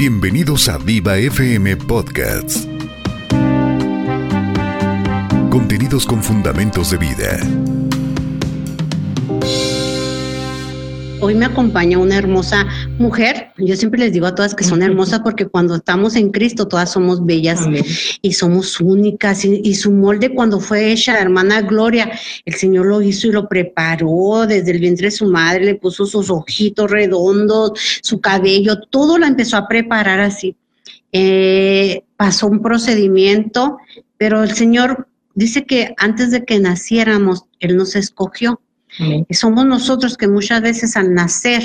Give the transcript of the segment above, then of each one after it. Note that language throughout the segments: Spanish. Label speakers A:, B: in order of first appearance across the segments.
A: Bienvenidos a Viva FM Podcasts. Contenidos con fundamentos de vida.
B: Hoy me acompaña una hermosa mujer. Yo siempre les digo a todas que son hermosas porque cuando estamos en Cristo todas somos bellas y somos únicas. Y, su molde cuando fue hecha, la hermana Gloria, el Señor lo hizo y lo preparó desde el vientre de su madre, le puso sus ojitos redondos, su cabello, todo la empezó a preparar así. Eh, pasó un procedimiento, pero el Señor dice que antes de que naciéramos, Él nos escogió y somos nosotros que muchas veces al nacer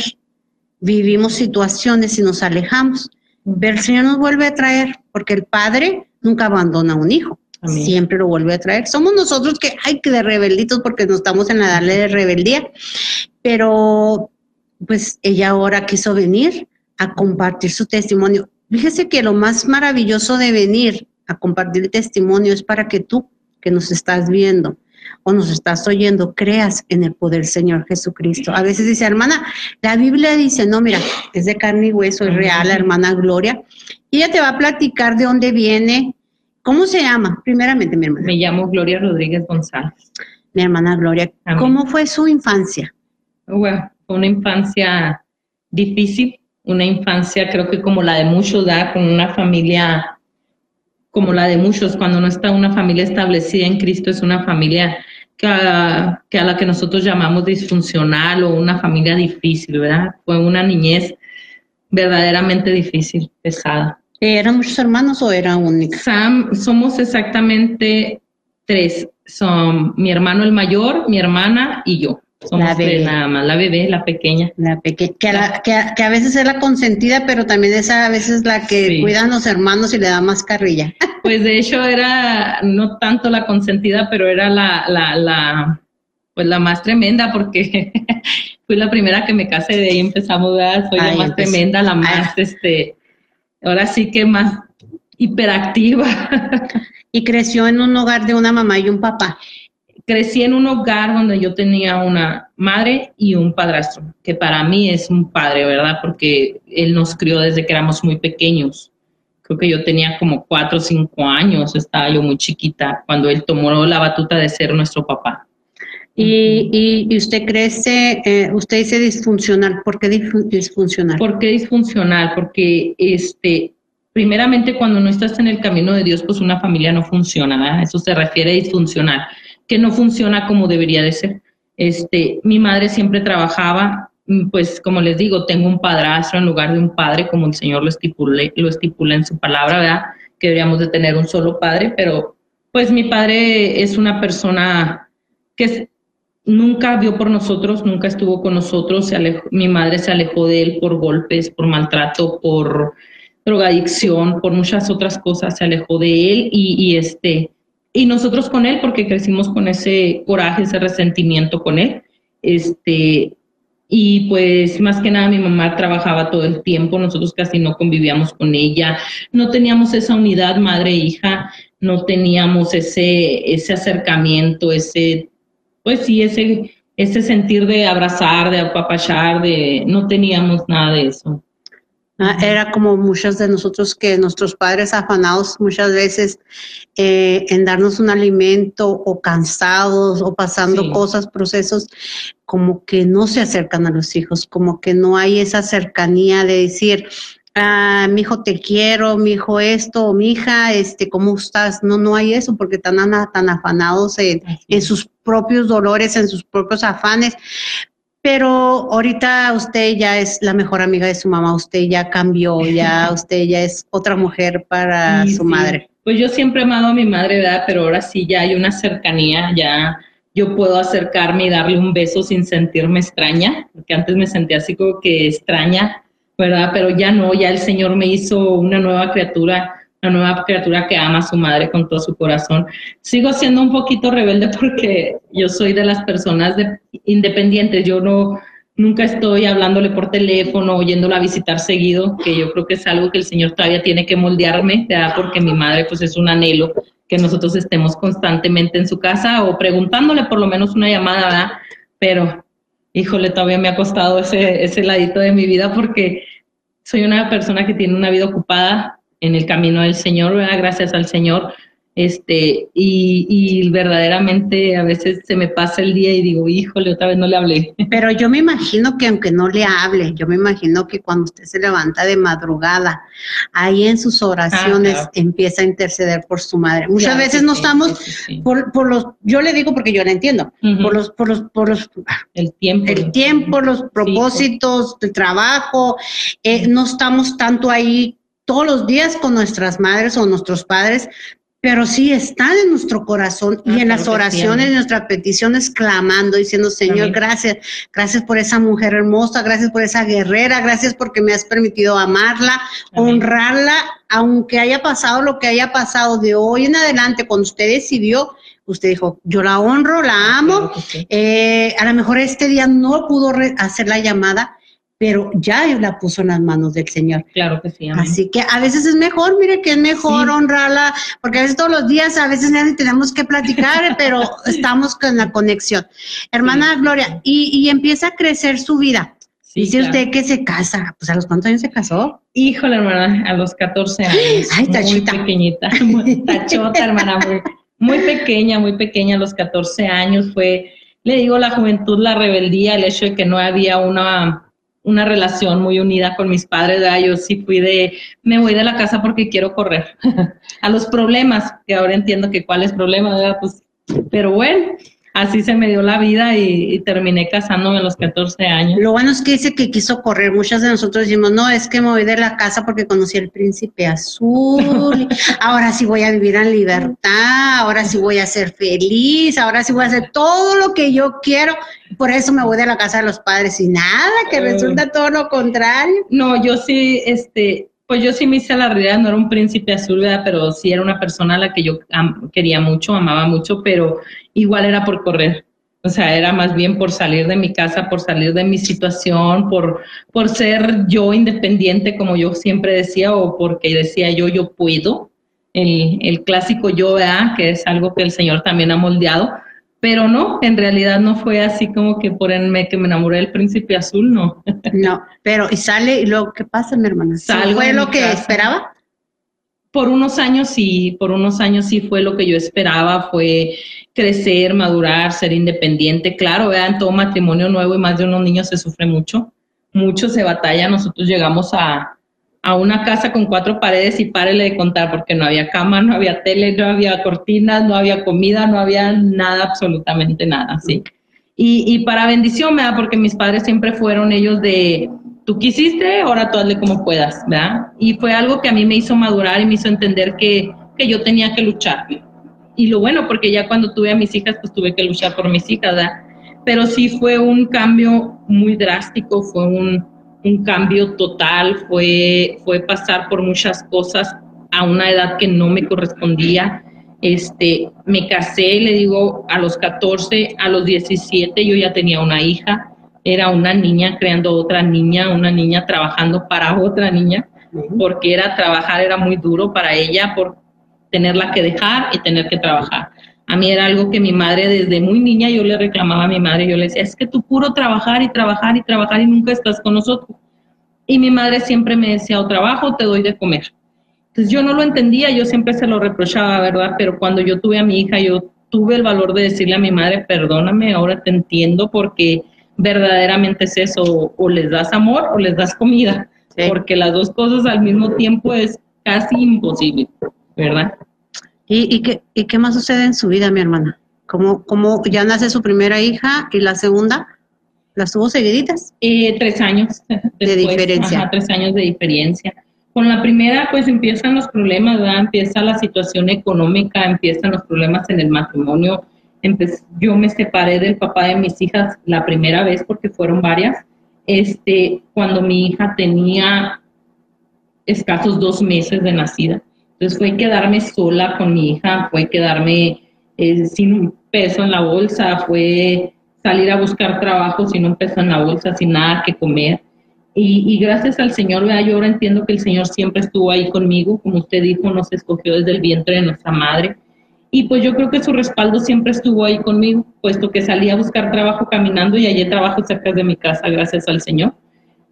B: vivimos situaciones y nos alejamos. Pero el Señor nos vuelve a traer, porque el Padre nunca abandona a un hijo. Siempre lo vuelve a traer. Somos nosotros que hay que de rebelditos porque no estamos en la edad de rebeldía. Pero pues ella ahora quiso venir a compartir su testimonio. Fíjese que lo más maravilloso de venir a compartir el testimonio es para que tú, que nos estás viendo, o nos estás oyendo, creas en el poder Señor Jesucristo. A veces dice, hermana, la Biblia dice, no, mira, es de carne y hueso, es real, la hermana Gloria. Y ella te va a platicar de dónde viene. ¿Cómo se llama? Primeramente, mi hermana.
C: Me llamo Gloria Rodríguez González.
B: Mi hermana Gloria, ¿cómo fue su infancia?
C: Bueno, fue una infancia difícil, una infancia creo que como la de muchos, da con una familia como la de muchos, cuando no está una familia establecida en Cristo, es una familia que a, la que nosotros llamamos disfuncional o una familia difícil, ¿verdad? Fue una niñez verdaderamente difícil, pesada.
B: ¿Eran muchos hermanos o era única?
C: Sam, somos exactamente tres. Son mi hermano el mayor, mi hermana y yo. Somos la bebé. nada más, la bebé, la pequeña.
B: La pequeña, que, que, a veces es la consentida, pero también es a veces la que cuidan los hermanos y le da más carrilla.
C: Pues de hecho era no tanto la consentida, pero era la, la, la pues la más tremenda porque fui la primera que me casé, de ahí empezamos, a soy la más tremenda, la más, este, ahora sí que más hiperactiva.
B: y creció en un hogar de una mamá y un papá
C: crecí en un hogar donde yo tenía una madre y un padrastro, que para mí es un padre, ¿verdad? Porque él nos crió desde que éramos muy pequeños. Creo que yo tenía como cuatro o cinco años, estaba yo muy chiquita, cuando él tomó la batuta de ser nuestro papá.
B: Y, y, usted crece, eh, usted dice disfuncional, ¿por qué disfuncional?
C: ¿Por qué disfuncional? Porque este, primeramente cuando no estás en el camino de Dios, pues una familia no funciona, ¿verdad? Eso se refiere a disfuncional que no funciona como debería de ser. Este, mi madre siempre trabajaba, mm, pues como les digo, tengo un padrastro en lugar de un padre, como el Señor lo, estipule, lo estipula en su palabra, ¿verdad? Que deberíamos de tener un solo padre, pero pues mi padre es una persona que nunca vio por nosotros, nunca estuvo con nosotros, se mi madre se alejó de él por golpes, por maltrato, por drogadicción, por muchas otras cosas, se alejó de él y este, y nosotros con él, porque crecimos con ese coraje, ese resentimiento con él. Este, y pues más que nada mi mamá trabajaba todo el tiempo, nosotros casi no convivíamos con ella, no teníamos esa unidad madre-hija, no teníamos ese, ese acercamiento, ese, pues sí, ese, ese sentir de abrazar, de apapachar, de, no teníamos nada de eso.
B: Ah, era como muchos de nosotros que nuestros padres afanados muchas veces eh, en darnos un alimento o cansados o pasando cosas, procesos, como que no se acercan a los hijos, como que no hay esa cercanía de decir, ah, mi hijo te quiero, mi hijo esto, mi hija, este, ¿cómo estás? No, no hay eso porque están tan afanados en, en sus propios dolores, en sus propios afanes, pero ahorita usted ya es la mejor amiga de su mamá, usted ya cambió, ya usted ya es otra mujer para su madre.
C: Pues yo siempre he amado a mi madre, ¿verdad? Pero ahora sí ya hay una cercanía, ya yo puedo acercarme y darle un beso sin sentirme extraña, porque antes me sentía así como que extraña, ¿verdad? Pero ya no, ya el Señor me hizo una nueva criatura una nueva criatura que ama a su madre con todo su corazón. Sigo siendo un poquito rebelde porque yo soy de las personas de, independientes. Yo no nunca estoy hablándole por teléfono, oyéndola visitar seguido, que yo creo que es algo que el Señor todavía tiene que moldearme, ¿verdad? porque mi madre pues es un anhelo que nosotros estemos constantemente en su casa o preguntándole por lo menos una llamada. Pero, híjole, todavía me ha costado ese, ese ladito de mi vida porque soy una persona que tiene una vida ocupada en el camino del Señor, ¿verdad? Gracias al Señor este, y, y, verdaderamente a veces se me pasa el día y digo, híjole, otra vez no le hablé.
B: Pero yo me imagino que aunque no le hable, yo me imagino que cuando usted se levanta de madrugada, ahí en sus oraciones ah, empieza a interceder por su madre. Muchas veces no estamos Por, por, los, yo le digo porque yo la entiendo, por los, por los, por los,
C: el tiempo,
B: el tiempo, los propósitos, el trabajo, eh, no estamos tanto ahí todos los días con nuestras madres o nuestros padres, pero sí están en nuestro corazón y ah, en las oraciones, en nuestras peticiones, clamando, diciendo, Señor, gracias, gracias por esa mujer hermosa, gracias por esa guerrera, gracias porque me has permitido amarla, honrarla, aunque haya pasado lo que haya pasado de hoy en adelante, cuando usted decidió, usted dijo, yo la honro, la amo, eh, a lo mejor este día no pudo hacer la llamada, pero ya la puso en las manos del Señor.
C: Claro que sí.
B: Así que a veces es mejor, mire que es mejor honrarla, porque a veces todos los días, a veces tenemos que platicar, pero estamos con la conexión. Hermana Gloria, y, empieza a crecer su vida. Dice usted que se casa, pues a los cuántos años se casó?
C: Híjole, hermana, a los 14 años.
B: Ay, tachita.
C: Muy pequeñita, muy tachota, hermana, muy, muy pequeña, muy pequeña, a los 14 años fue, le digo, la juventud, la rebeldía, el hecho de que no había una una relación muy unida con mis padres, yo sí fui de, me voy de la casa porque quiero correr a los problemas, que ahora entiendo que cuáles problemas, ¿verdad? Pues, pero bueno, así se me dio la vida y, terminé casándome a los 14 años.
B: Lo bueno es que dice que quiso correr. Muchas de nosotros decimos, no, es que me voy de la casa porque conocí al príncipe azul. ahora sí voy a vivir en libertad. Ahora sí voy a ser feliz. Ahora sí voy a hacer todo lo que yo quiero. Por eso me voy de la casa de los padres y nada, que resulta todo lo contrario.
C: No, yo sí, este, pues yo sí me hice la realidad, no era un príncipe azul, pero sí era una persona a la que yo quería mucho, amaba mucho, pero igual era por correr. O sea, era más bien por salir de mi casa, por salir de mi situación, por, por ser yo independiente, como yo siempre decía, o porque decía yo, yo puedo. El, el clásico yo, ¿verdad? que es algo que el Señor también ha moldeado pero no, en realidad no fue así como que por el que me enamoré del príncipe azul, no.
B: No, pero y sale y luego, ¿qué pasa, mi hermana? ¿Fue lo que esperaba?
C: Por unos años sí, por unos años sí fue lo que yo esperaba, fue crecer, madurar, ser independiente. Claro, vean, todo matrimonio nuevo y más de unos niños se sufre mucho, mucho se batalla. Nosotros llegamos a, a una casa con cuatro paredes y párele de contar porque no había cama, no había tele, no había cortinas, no había comida, no había nada, absolutamente nada, ¿sí? Y, y para bendición, me da Porque mis padres siempre fueron ellos de, tú quisiste, ahora tú hazle como puedas, ¿verdad? Y fue algo que a mí me hizo madurar y me hizo entender que, que yo tenía que luchar. Y lo bueno, porque ya cuando tuve a mis hijas, pues tuve que luchar por mis hijas, ¿verdad? Pero sí fue un cambio muy drástico, fue un, un cambio total, fue, fue pasar por muchas cosas a una edad que no me correspondía. Este, me casé, le digo, a los 14, a los 17 yo ya tenía una hija, era una niña creando otra niña, una niña trabajando para otra niña, porque era trabajar era muy duro para ella por tenerla que dejar y tener que trabajar. A mí era algo que mi madre desde muy niña yo le reclamaba a mi madre, yo le decía, es que tú puro trabajar y trabajar y trabajar y nunca estás con nosotros. Y mi madre siempre me decía, o trabajo te doy de comer. Entonces yo no lo entendía, yo siempre se lo reprochaba, ¿verdad? Pero cuando yo tuve a mi hija, yo tuve el valor de decirle a mi madre, perdóname, ahora te entiendo porque verdaderamente es eso, o les das amor o les das comida, porque las dos cosas al mismo tiempo es casi imposible, ¿verdad?
B: ¿Y, qué, ¿Y qué más sucede en su vida, mi hermana? ¿Cómo, ¿Cómo ya nace su primera hija y la segunda? ¿Las tuvo seguiditas?
C: Eh, tres años.
B: de diferencia.
C: tres años de diferencia. Con la primera, pues empiezan los problemas, ¿verdad? Empieza la situación económica, empiezan los problemas en el matrimonio. yo me separé del papá de mis hijas la primera vez porque fueron varias. Este, cuando mi hija tenía escasos dos meses de nacida. Entonces fue quedarme sola con mi hija, fue quedarme eh, sin un peso en la bolsa, fue salir a buscar trabajo sin un peso en la bolsa, sin nada que comer. Y, gracias al Señor, ¿verdad? yo ahora entiendo que el Señor siempre estuvo ahí conmigo, como usted dijo, nos escogió desde el vientre de nuestra madre. Y pues yo creo que su respaldo siempre estuvo ahí conmigo, puesto que salí a buscar trabajo caminando y allí trabajo cerca de mi casa, gracias al Señor.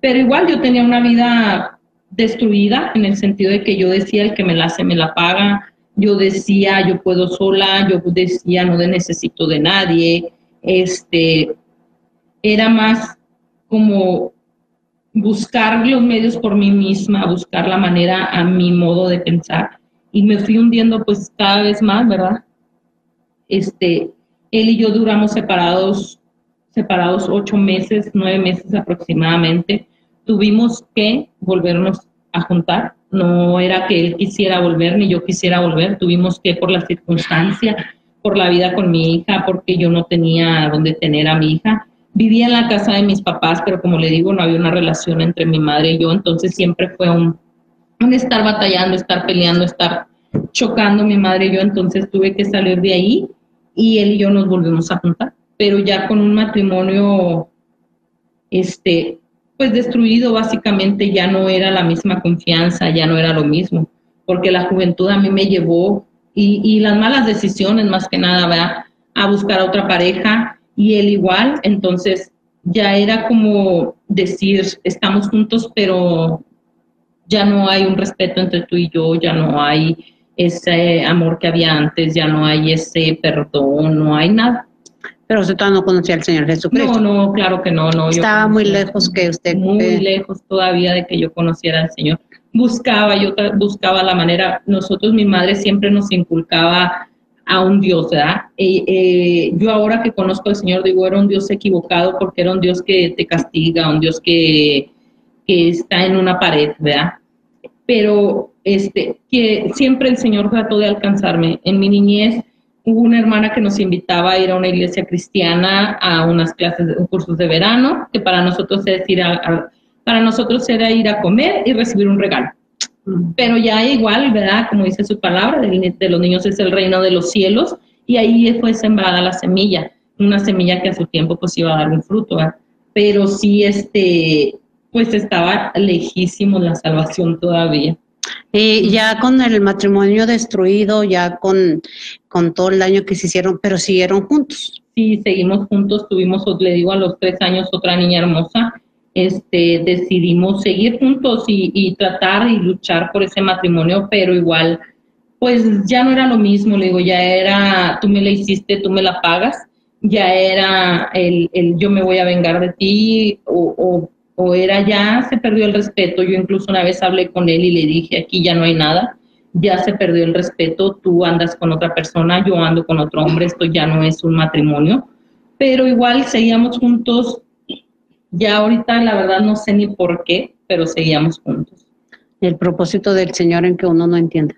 C: Pero igual yo tenía una vida destruida en el sentido de que yo decía el que me la hace me la paga, yo decía yo puedo sola, yo decía no necesito de nadie, este era más como buscar los medios por mí misma, buscar la manera a mi modo de pensar y me fui hundiendo pues cada vez más, ¿verdad? Este, él y yo duramos separados, separados ocho meses, nueve meses aproximadamente. Tuvimos que volvernos a juntar. No era que él quisiera volver ni yo quisiera volver. Tuvimos que por la circunstancia, por la vida con mi hija, porque yo no tenía donde tener a mi hija. Vivía en la casa de mis papás, pero como le digo, no había una relación entre mi madre y yo, entonces siempre fue un, un estar batallando, estar peleando, estar chocando mi madre y yo, entonces tuve que salir de ahí y él y yo nos volvimos a juntar, pero ya con un matrimonio, este, pues destruido básicamente, ya no era la misma confianza, ya no era lo mismo, porque la juventud a mí me llevó y, y las malas decisiones más que nada, ¿verdad? A buscar a otra pareja y él igual, entonces ya era como decir, estamos juntos, pero ya no hay un respeto entre tú y yo, ya no hay ese amor que había antes, ya no hay ese perdón, no hay nada.
B: Pero usted todavía no conocía al Señor Jesucristo.
C: No, no, claro que no, no.
B: Estaba muy lejos que usted.
C: Muy lejos todavía de que yo conociera al Señor. Buscaba, yo buscaba la manera, nosotros, mi madre siempre nos inculcaba a un Dios, ¿verdad? Eh, yo ahora que conozco al Señor digo, era un Dios equivocado porque era un Dios que te castiga, un Dios que, que está en una pared, ¿verdad? Pero este, que siempre el Señor trató de alcanzarme. En mi niñez hubo una hermana que nos invitaba a ir a una iglesia cristiana a unas clases, de, cursos de verano, que para nosotros era ir a, para nosotros era ir a comer y recibir un regalo. Pero ya igual, ¿verdad? Como dice su palabra, de, los niños es el reino de los cielos, y ahí fue sembrada la semilla, una semilla que a su tiempo pues iba a dar un fruto, ¿verdad? Pero sí, este, pues estaba lejísimo la salvación todavía.
B: Ya con el matrimonio destruido, ya con, con todo el daño que se hicieron, pero siguieron juntos.
C: Sí, seguimos juntos, tuvimos, le digo, a los tres años otra niña hermosa. Este, decidimos seguir juntos y, y tratar y luchar por ese matrimonio, pero igual, pues ya no era lo mismo, le digo, ya era, tú me la hiciste, tú me la pagas, ya era el, el yo me voy a vengar de ti o, o o era ya se perdió el respeto. Yo incluso una vez hablé con él y le dije, aquí ya no hay nada, ya se perdió el respeto, tú andas con otra persona, yo ando con otro hombre, esto ya no es un matrimonio. Pero igual seguíamos juntos, ya ahorita la verdad no sé ni por qué, pero seguíamos juntos.
B: El propósito del Señor en que uno no entiende.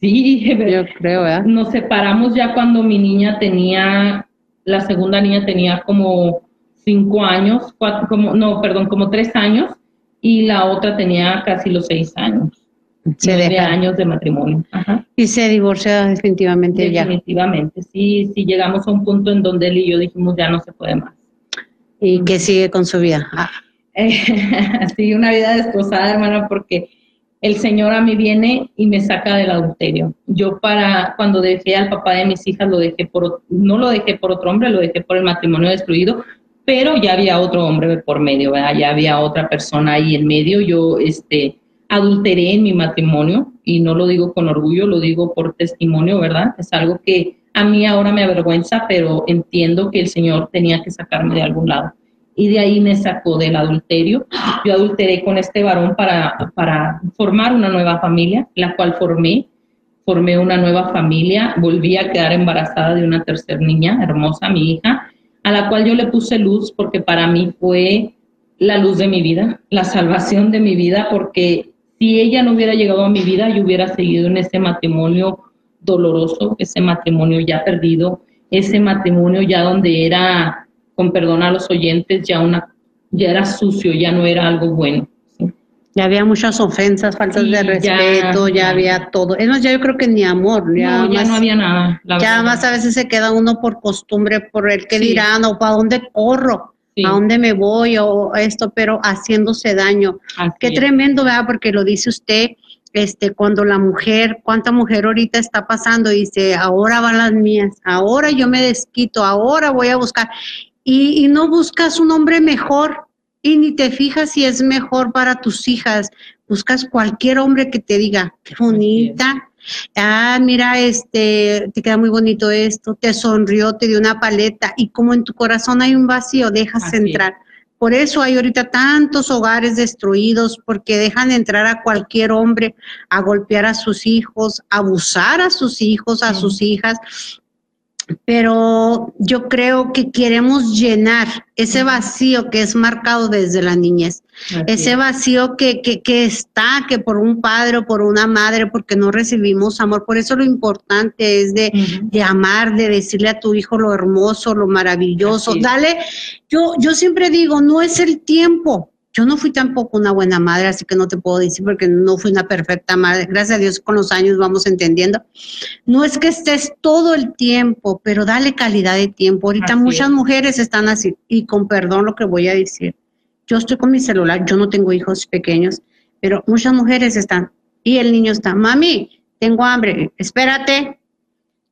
C: Sí, yo creo, ¿verdad? Nos separamos ya cuando mi niña tenía, la segunda niña tenía como cinco años, cuatro, como, no, perdón, como tres años, y la otra tenía casi los seis años. Se deja. años de matrimonio.
B: Y se divorcia definitivamente,
C: ya. Definitivamente, sí, sí llegamos a un punto en donde él y yo dijimos ya no se puede más.
B: ¿Y qué sigue con su vida? Ah.
C: sí, una vida destrozada, hermana, porque el Señor a mí viene y me saca del adulterio. Yo para cuando dejé al papá de mis hijas lo dejé por no lo dejé por otro hombre, lo dejé por el matrimonio destruido, pero ya había otro hombre por medio, ya había otra persona ahí en medio. Yo este, adulteré en mi matrimonio y no lo digo con orgullo, lo digo por testimonio, ¿verdad? Es algo que a mí ahora me avergüenza, pero entiendo que el Señor tenía que sacarme de algún lado. Y de ahí me sacó del adulterio. Yo adulteré con este varón para, para formar una nueva familia, la cual formé. Formé una nueva familia, volví a quedar embarazada de una tercera niña, hermosa, mi hija, a la cual yo le puse luz porque para mí fue la luz de mi vida, la salvación de mi vida, porque si ella no hubiera llegado a mi vida, yo hubiera seguido en ese matrimonio doloroso, ese matrimonio ya perdido, ese matrimonio ya donde era, con perdón a los oyentes, ya una, ya era sucio, ya no era algo bueno.
B: Ya había muchas ofensas, faltas de respeto, ya, había todo. Es más, ya yo creo que ni amor.
C: Ya, no, ya no había nada.
B: ya más a veces se queda uno por costumbre, por el que dirán, o para dónde corro, a dónde me voy, o esto, pero haciéndose daño. Qué tremendo, ¿verdad? Porque lo dice usted, este, cuando la mujer, cuánta mujer ahorita está pasando, dice, ahora van las mías, ahora yo me desquito, ahora voy a buscar. Y, y no buscas un hombre mejor, y ni te fijas si es mejor para tus hijas, buscas cualquier hombre que te diga, qué bonita, ah, mira, este, te queda muy bonito esto, te sonrió, te dio una paleta y como en tu corazón hay un vacío, dejas entrar. Por eso hay ahorita tantos hogares destruidos, porque dejan entrar a cualquier hombre a golpear a sus hijos, a abusar a sus hijos, a sus hijas, pero yo creo que queremos llenar ese vacío que es marcado desde la niñez, ese vacío que, que, que, está, que por un padre o por una madre, porque no recibimos amor. Por eso lo importante es de, de amar, de decirle a tu hijo lo hermoso, lo maravilloso. Dale, yo, yo siempre digo, no es el tiempo, yo no fui tampoco una buena madre, así que no te puedo decir porque no fui una perfecta madre. Gracias a Dios con los años vamos entendiendo. No es que estés todo el tiempo, pero dale calidad de tiempo. Ahorita muchas mujeres están así, y con perdón lo que voy a decir. Yo estoy con mi celular, yo no tengo hijos pequeños, pero muchas mujeres están, y el niño está, mami, tengo hambre, espérate,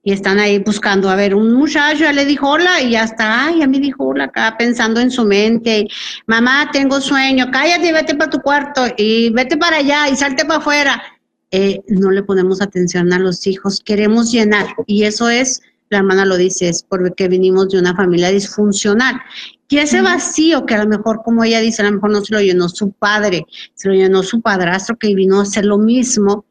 B: y están ahí buscando, a ver, un muchacho ya le dijo hola y ya está, ay, ya me dijo hola acá pensando en su mente, mamá, tengo sueño, cállate vete para tu cuarto y vete para allá y salte para afuera. Eh, no le ponemos atención a los hijos, queremos llenar y eso es, la hermana lo dice, es porque venimos de una familia disfuncional. Y ese vacío que a lo mejor, como ella dice, a lo mejor no se lo llenó su padre, se lo llenó su padrastro que vino a hacer lo mismo,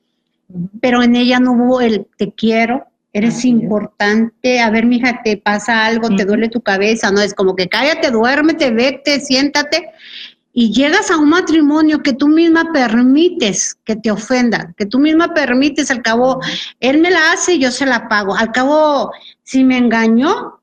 B: pero en ella no hubo el te quiero, Eres importante, a ver, mija, te pasa algo, te duele tu cabeza, no es como que cállate, duérmete, vete, siéntate. Y llegas a un matrimonio que tú misma permites que te ofenda, que tú misma permites, al cabo, él me la hace y yo se la pago. Al cabo, si me engañó,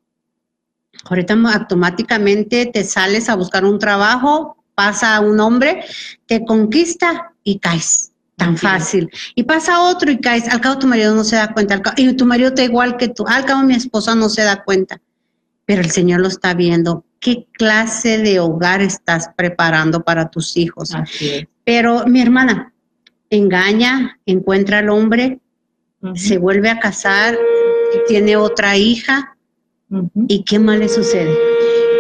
B: ahorita automáticamente te sales a buscar un trabajo, pasa un hombre, te conquista y caes tan fácil. Y pasa otro y caes, al cabo tu marido no se da cuenta, y tu marido está igual que tú, al cabo mi esposa no se da cuenta, pero el Señor lo está viendo. ¿Qué clase de hogar estás preparando para tus hijos? Pero mi hermana engaña, encuentra al hombre, se vuelve a casar, tiene otra hija, ¿y qué más le sucede?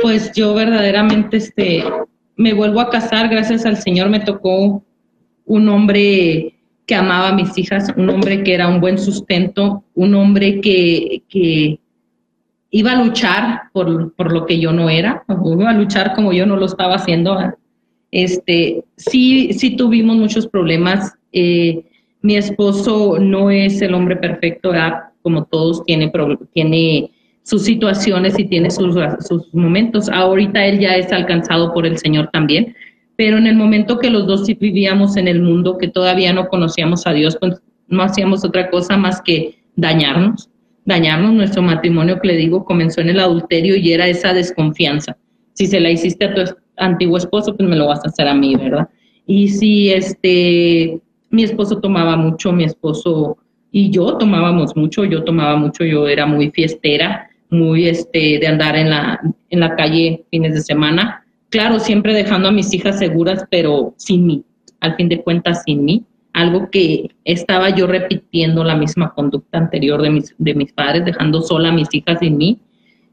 C: Pues yo verdaderamente este, me vuelvo a casar, gracias al Señor me tocó un hombre que amaba a mis hijas, un hombre que era un buen sustento, un hombre que, que iba a luchar por, por, lo que yo no era, iba a luchar como yo no lo estaba haciendo. Este, sí, sí tuvimos muchos problemas. Eh, mi esposo no es el hombre perfecto, como todos, tiene, tiene sus situaciones y tiene sus, sus momentos. Ahorita él ya es alcanzado por el Señor también, pero en el momento que los dos vivíamos en el mundo, que todavía no conocíamos a Dios, pues no hacíamos otra cosa más que dañarnos, dañarnos. Nuestro matrimonio, que le digo, comenzó en el adulterio y era esa desconfianza. Si se la hiciste a tu antiguo esposo, pues me lo vas a hacer a mí, ¿verdad? Y si este, mi esposo tomaba mucho, mi esposo y yo tomábamos mucho, yo tomaba mucho, yo era muy fiestera, muy este, de andar en la, en la calle fines de semana claro, siempre dejando a mis hijas seguras, pero sin mí, al fin de cuentas sin mí, algo que estaba yo repitiendo la misma conducta anterior de mis, de mis padres, dejando sola a mis hijas sin mí,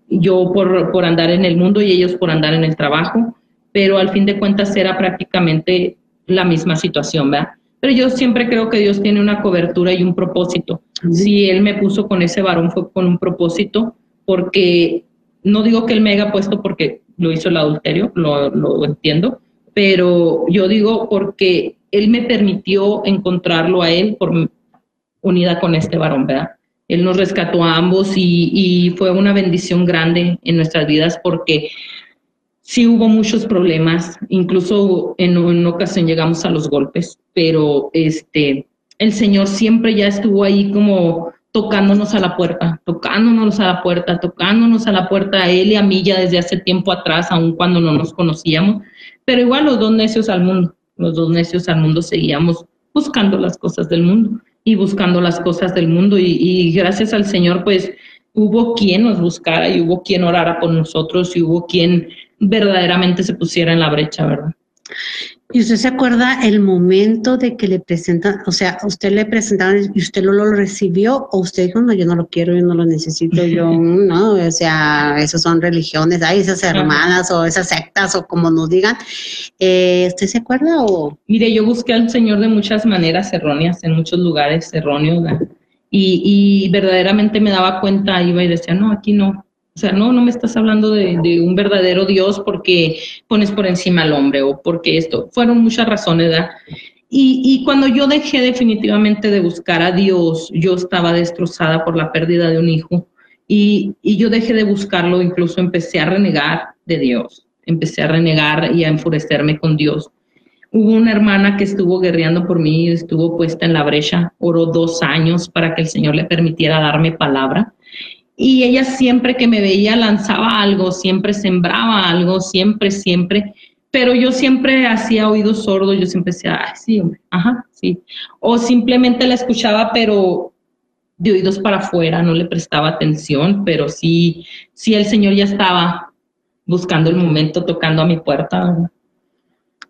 C: yo por, por andar en el mundo y ellos por andar en el trabajo, pero al fin de cuentas era prácticamente la misma situación, ¿verdad? Pero yo siempre creo que Dios tiene una cobertura y un propósito. Si Él me puso con ese varón fue con un propósito, porque no digo que Él me haya puesto porque lo hizo el adulterio, lo, entiendo, pero yo digo porque él me permitió encontrarlo a él por unida con este varón, ¿verdad? Él nos rescató a ambos y, fue una bendición grande en nuestras vidas porque sí hubo muchos problemas, incluso en una ocasión llegamos a los golpes, pero este, el Señor siempre ya estuvo ahí como tocándonos a la puerta, tocándonos a la puerta, tocándonos a la puerta a él y a mí ya desde hace tiempo atrás, aun cuando no nos conocíamos, pero igual los dos necios al mundo, los dos necios al mundo seguíamos buscando las cosas del mundo y buscando las cosas del mundo y, y gracias al Señor pues hubo quien nos buscara y hubo quien orara por nosotros y hubo quien verdaderamente se pusiera en la brecha, ¿verdad?
B: ¿Y usted se acuerda el momento de que le presentan, o sea, usted le presentaron y usted lo, lo recibió o usted dijo, no, yo no lo quiero, yo no lo necesito, yo no, o sea, esas son religiones, hay esas hermanas o esas sectas o como nos digan. Eh, ¿Usted se acuerda o...?
C: Mire, yo busqué al Señor de muchas maneras erróneas, en muchos lugares erróneos, y, y verdaderamente me daba cuenta, iba y decía, no, aquí no, o sea, no, no me estás hablando de, un verdadero Dios porque pones por encima al hombre o porque esto. Fueron muchas razones. Y, y, cuando yo dejé definitivamente de buscar a Dios, yo estaba destrozada por la pérdida de un hijo y, y yo dejé de buscarlo, incluso empecé a renegar de Dios, empecé a renegar y a enfurecerme con Dios. Hubo una hermana que estuvo guerreando por mí, estuvo puesta en la brecha, oró dos años para que el Señor le permitiera darme palabra y ella siempre que me veía lanzaba algo, siempre sembraba algo, siempre, siempre, pero yo siempre hacía oídos sordos, yo siempre decía, ay, sí, hombre, ajá, sí. O simplemente la escuchaba, pero de oídos para afuera, no le prestaba atención, pero sí, sí el Señor ya estaba buscando el momento, tocando a mi puerta.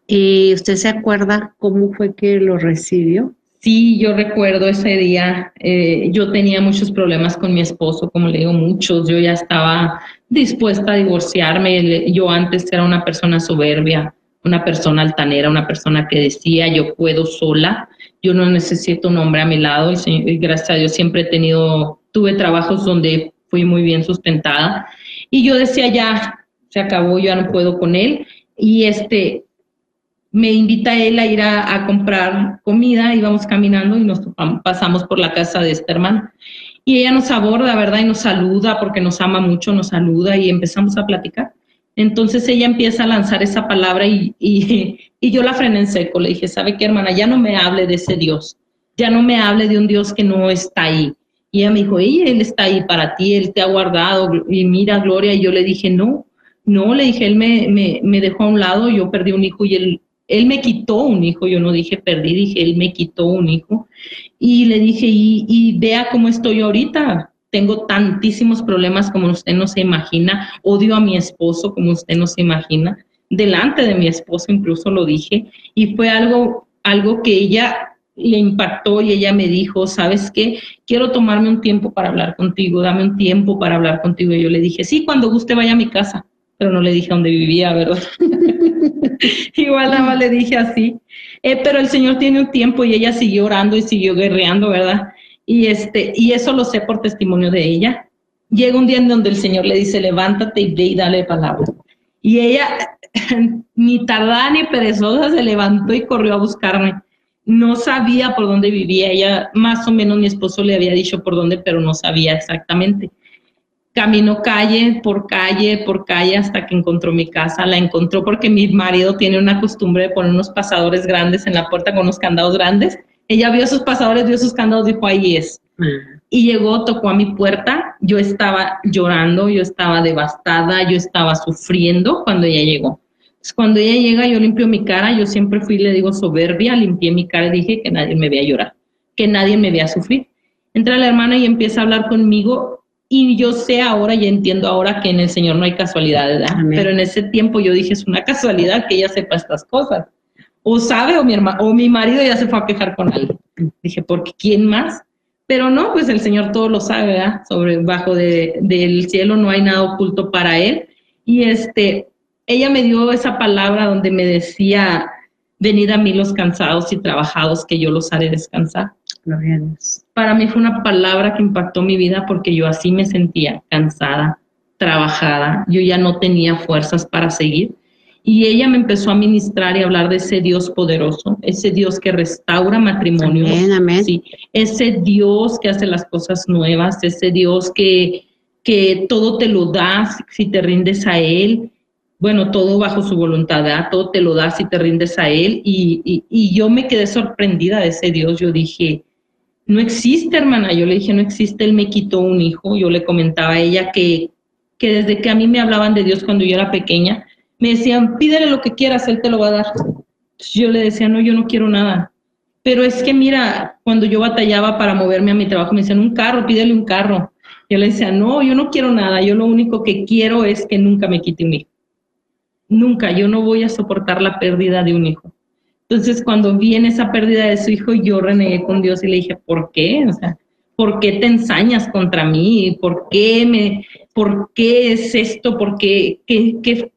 B: ¿Y usted se acuerda cómo fue que lo recibió?
C: Sí, yo recuerdo ese día, eh, yo tenía muchos problemas con mi esposo, como le digo, muchos, yo ya estaba dispuesta a divorciarme, yo antes era una persona soberbia, una persona altanera, una persona que decía, yo puedo sola, yo no necesito un hombre a mi lado, y, gracias a Dios siempre he tenido, tuve trabajos donde fui muy bien sustentada, y yo decía, ya, se acabó, yo ya no puedo con él, y este, me invita él a ir a, comprar comida, íbamos caminando y nos pasamos por la casa de este hermano. Y ella nos aborda, ¿verdad? Y nos saluda porque nos ama mucho, nos saluda y empezamos a platicar. Entonces ella empieza a lanzar esa palabra y, y, y yo la frené en seco. Le dije, ¿sabe qué, hermana? Ya no me hable de ese Dios. Ya no me hable de un Dios que no está ahí. Y ella me dijo, ella, Él está ahí para ti, Él te ha guardado. Y mira, Gloria. Y yo le dije, no, no, le dije, Él me, me, me dejó a un lado, yo perdí un hijo y Él él me quitó un hijo, yo no dije perdí, dije, él me quitó un hijo. Y le dije, y, vea cómo estoy ahorita. Tengo tantísimos problemas como usted no se imagina. Odio a mi esposo como usted no se imagina. Delante de mi esposo incluso lo dije. Y fue algo, algo que ella le impactó y ella me dijo, ¿sabes qué? Quiero tomarme un tiempo para hablar contigo, dame un tiempo para hablar contigo. Y yo le dije, sí, cuando guste vaya a mi casa, pero no le dije dónde vivía, ¿verdad? Igual nada más le dije así. Eh, pero el Señor tiene un tiempo y ella siguió orando y siguió guerreando, ¿verdad? Y, este, y eso lo sé por testimonio de ella. Llega un día en donde el Señor le dice, levántate y ve y dale palabra. Y ella, ni tardada ni perezosa, se levantó y corrió a buscarme. No sabía por dónde vivía. Ella, más o menos, mi esposo le había dicho por dónde, pero no sabía exactamente caminó calle por calle por calle hasta que encontró mi casa. La encontró porque mi marido tiene una costumbre de poner unos pasadores grandes en la puerta con unos candados grandes. Ella vio esos pasadores, vio esos candados, dijo, ahí es. Mm. Y llegó, tocó a mi puerta. Yo estaba llorando, yo estaba devastada, yo estaba sufriendo cuando ella llegó. cuando ella llega, yo limpio mi cara. Yo siempre fui, le digo, soberbia. Limpié mi cara y dije que nadie me vea llorar, que nadie me vea sufrir. Entra la hermana y empieza a hablar conmigo y yo sé ahora y entiendo ahora que en el Señor no hay casualidades, ¿verdad? Pero en ese tiempo yo dije, es una casualidad que ella sepa estas cosas. O sabe, o mi, hermano, o mi marido ya se fue a quejar con alguien. Dije, porque ¿quién más? Pero no, pues el Señor todo lo sabe, ¿verdad? Sobre, bajo de, del cielo no hay nada oculto para Él. Y este, ella me dio esa palabra donde me decía, venid a mí los cansados y trabajados, que yo los haré descansar. Para mí fue una palabra que impactó mi vida porque yo así me sentía cansada, trabajada, yo ya no tenía fuerzas para seguir. Y ella me empezó a ministrar y a hablar de ese Dios poderoso, ese Dios que restaura matrimonios, ese Dios que hace las cosas nuevas, ese Dios que, que todo te lo das si te rindes a Él, bueno, todo bajo su voluntad, todo te lo das si te rindes a Él. Y, y, y, yo me quedé sorprendida de ese Dios. Yo dije, no existe, hermana. Yo le dije, no existe, él me quitó un hijo. Yo le comentaba a ella que, que desde que a mí me hablaban de Dios cuando yo era pequeña, me decían, pídele lo que quieras, él te lo va a dar. yo le decía, no, yo no quiero nada. Pero es que mira, cuando yo batallaba para moverme a mi trabajo, me decían, un carro, pídele un carro. Yo le decía, no, yo no quiero nada, yo lo único que quiero es que nunca me quite un hijo. Nunca, yo no voy a soportar la pérdida de un hijo. Entonces, cuando viene esa pérdida de su hijo, yo renegué con Dios y le dije, ¿por qué? O sea, ¿por qué te ensañas contra mí? ¿Por qué, me, por qué es esto? ¿Por qué, qué, qué,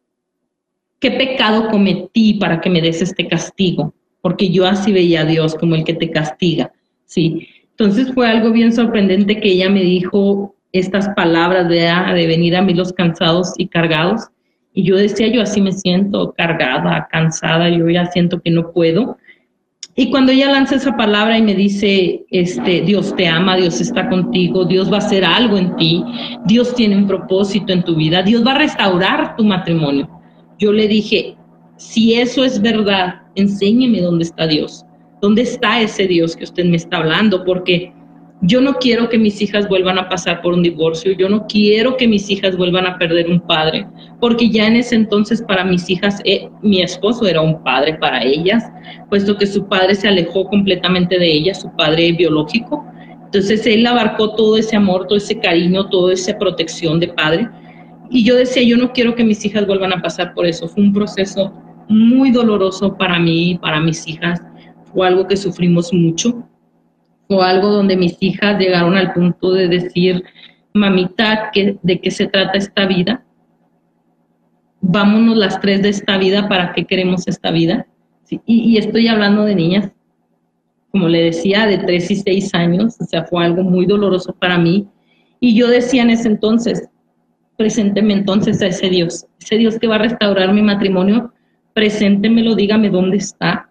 C: qué pecado cometí para que me des este castigo? Porque yo así veía a Dios como el que te castiga, ¿sí? Entonces fue algo bien sorprendente que ella me dijo estas palabras de, de venir a mí los cansados y cargados. Y yo decía, yo así me siento cargada, cansada, yo ya siento que no puedo. Y cuando ella lanza esa palabra y me dice, este, Dios te ama, Dios está contigo, Dios va a hacer algo en ti, Dios tiene un propósito en tu vida, Dios va a restaurar tu matrimonio. Yo le dije, si eso es verdad, enséñeme dónde está Dios. ¿Dónde está ese Dios que usted me está hablando? Porque yo no quiero que mis hijas vuelvan a pasar por un divorcio, yo no quiero que mis hijas vuelvan a perder un padre, porque ya en ese entonces para mis hijas eh, mi esposo era un padre para ellas, puesto que su padre se alejó completamente de ellas, su padre biológico. Entonces él abarcó todo ese amor, todo ese cariño, toda esa protección de padre. Y yo decía, yo no quiero que mis hijas vuelvan a pasar por eso. Fue un proceso muy doloroso para mí para mis hijas fue algo que sufrimos mucho, fue algo donde mis hijas llegaron al punto de decir, mamita, ¿de qué se trata esta vida? Vámonos las tres de esta vida, ¿para qué queremos esta vida? y, estoy hablando de niñas, como le decía, de tres y seis años, o sea, fue algo muy doloroso para mí. Y yo decía en ese entonces, presénteme entonces a ese Dios, ese Dios que va a restaurar mi matrimonio, preséntemelo, dígame dónde está,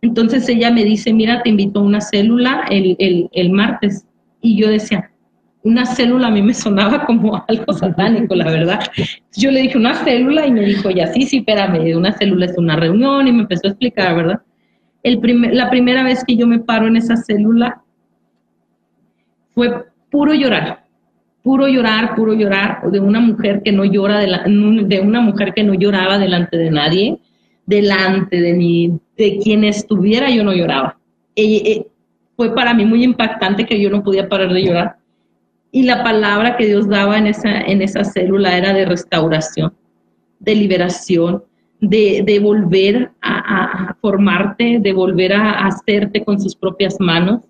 C: entonces ella me dice, mira, te invito a una célula el, martes. Y yo decía, una célula a mí me sonaba como algo satánico, la verdad. Yo le dije, una célula y me dijo, ya, sí, sí, espérame, una célula es una reunión y me empezó a explicar, ¿verdad? El la primera vez que yo me paro en esa célula fue puro llorar, puro llorar, puro llorar de una mujer que no llora, de, de una mujer que no lloraba delante de nadie, delante de ni de quien estuviera, yo no lloraba. Fue para mí muy impactante que yo no podía parar de llorar. Y la palabra que Dios daba en esa, en esa célula era de restauración, de liberación, de, de volver a, formarte, de volver a, hacerte con sus propias manos.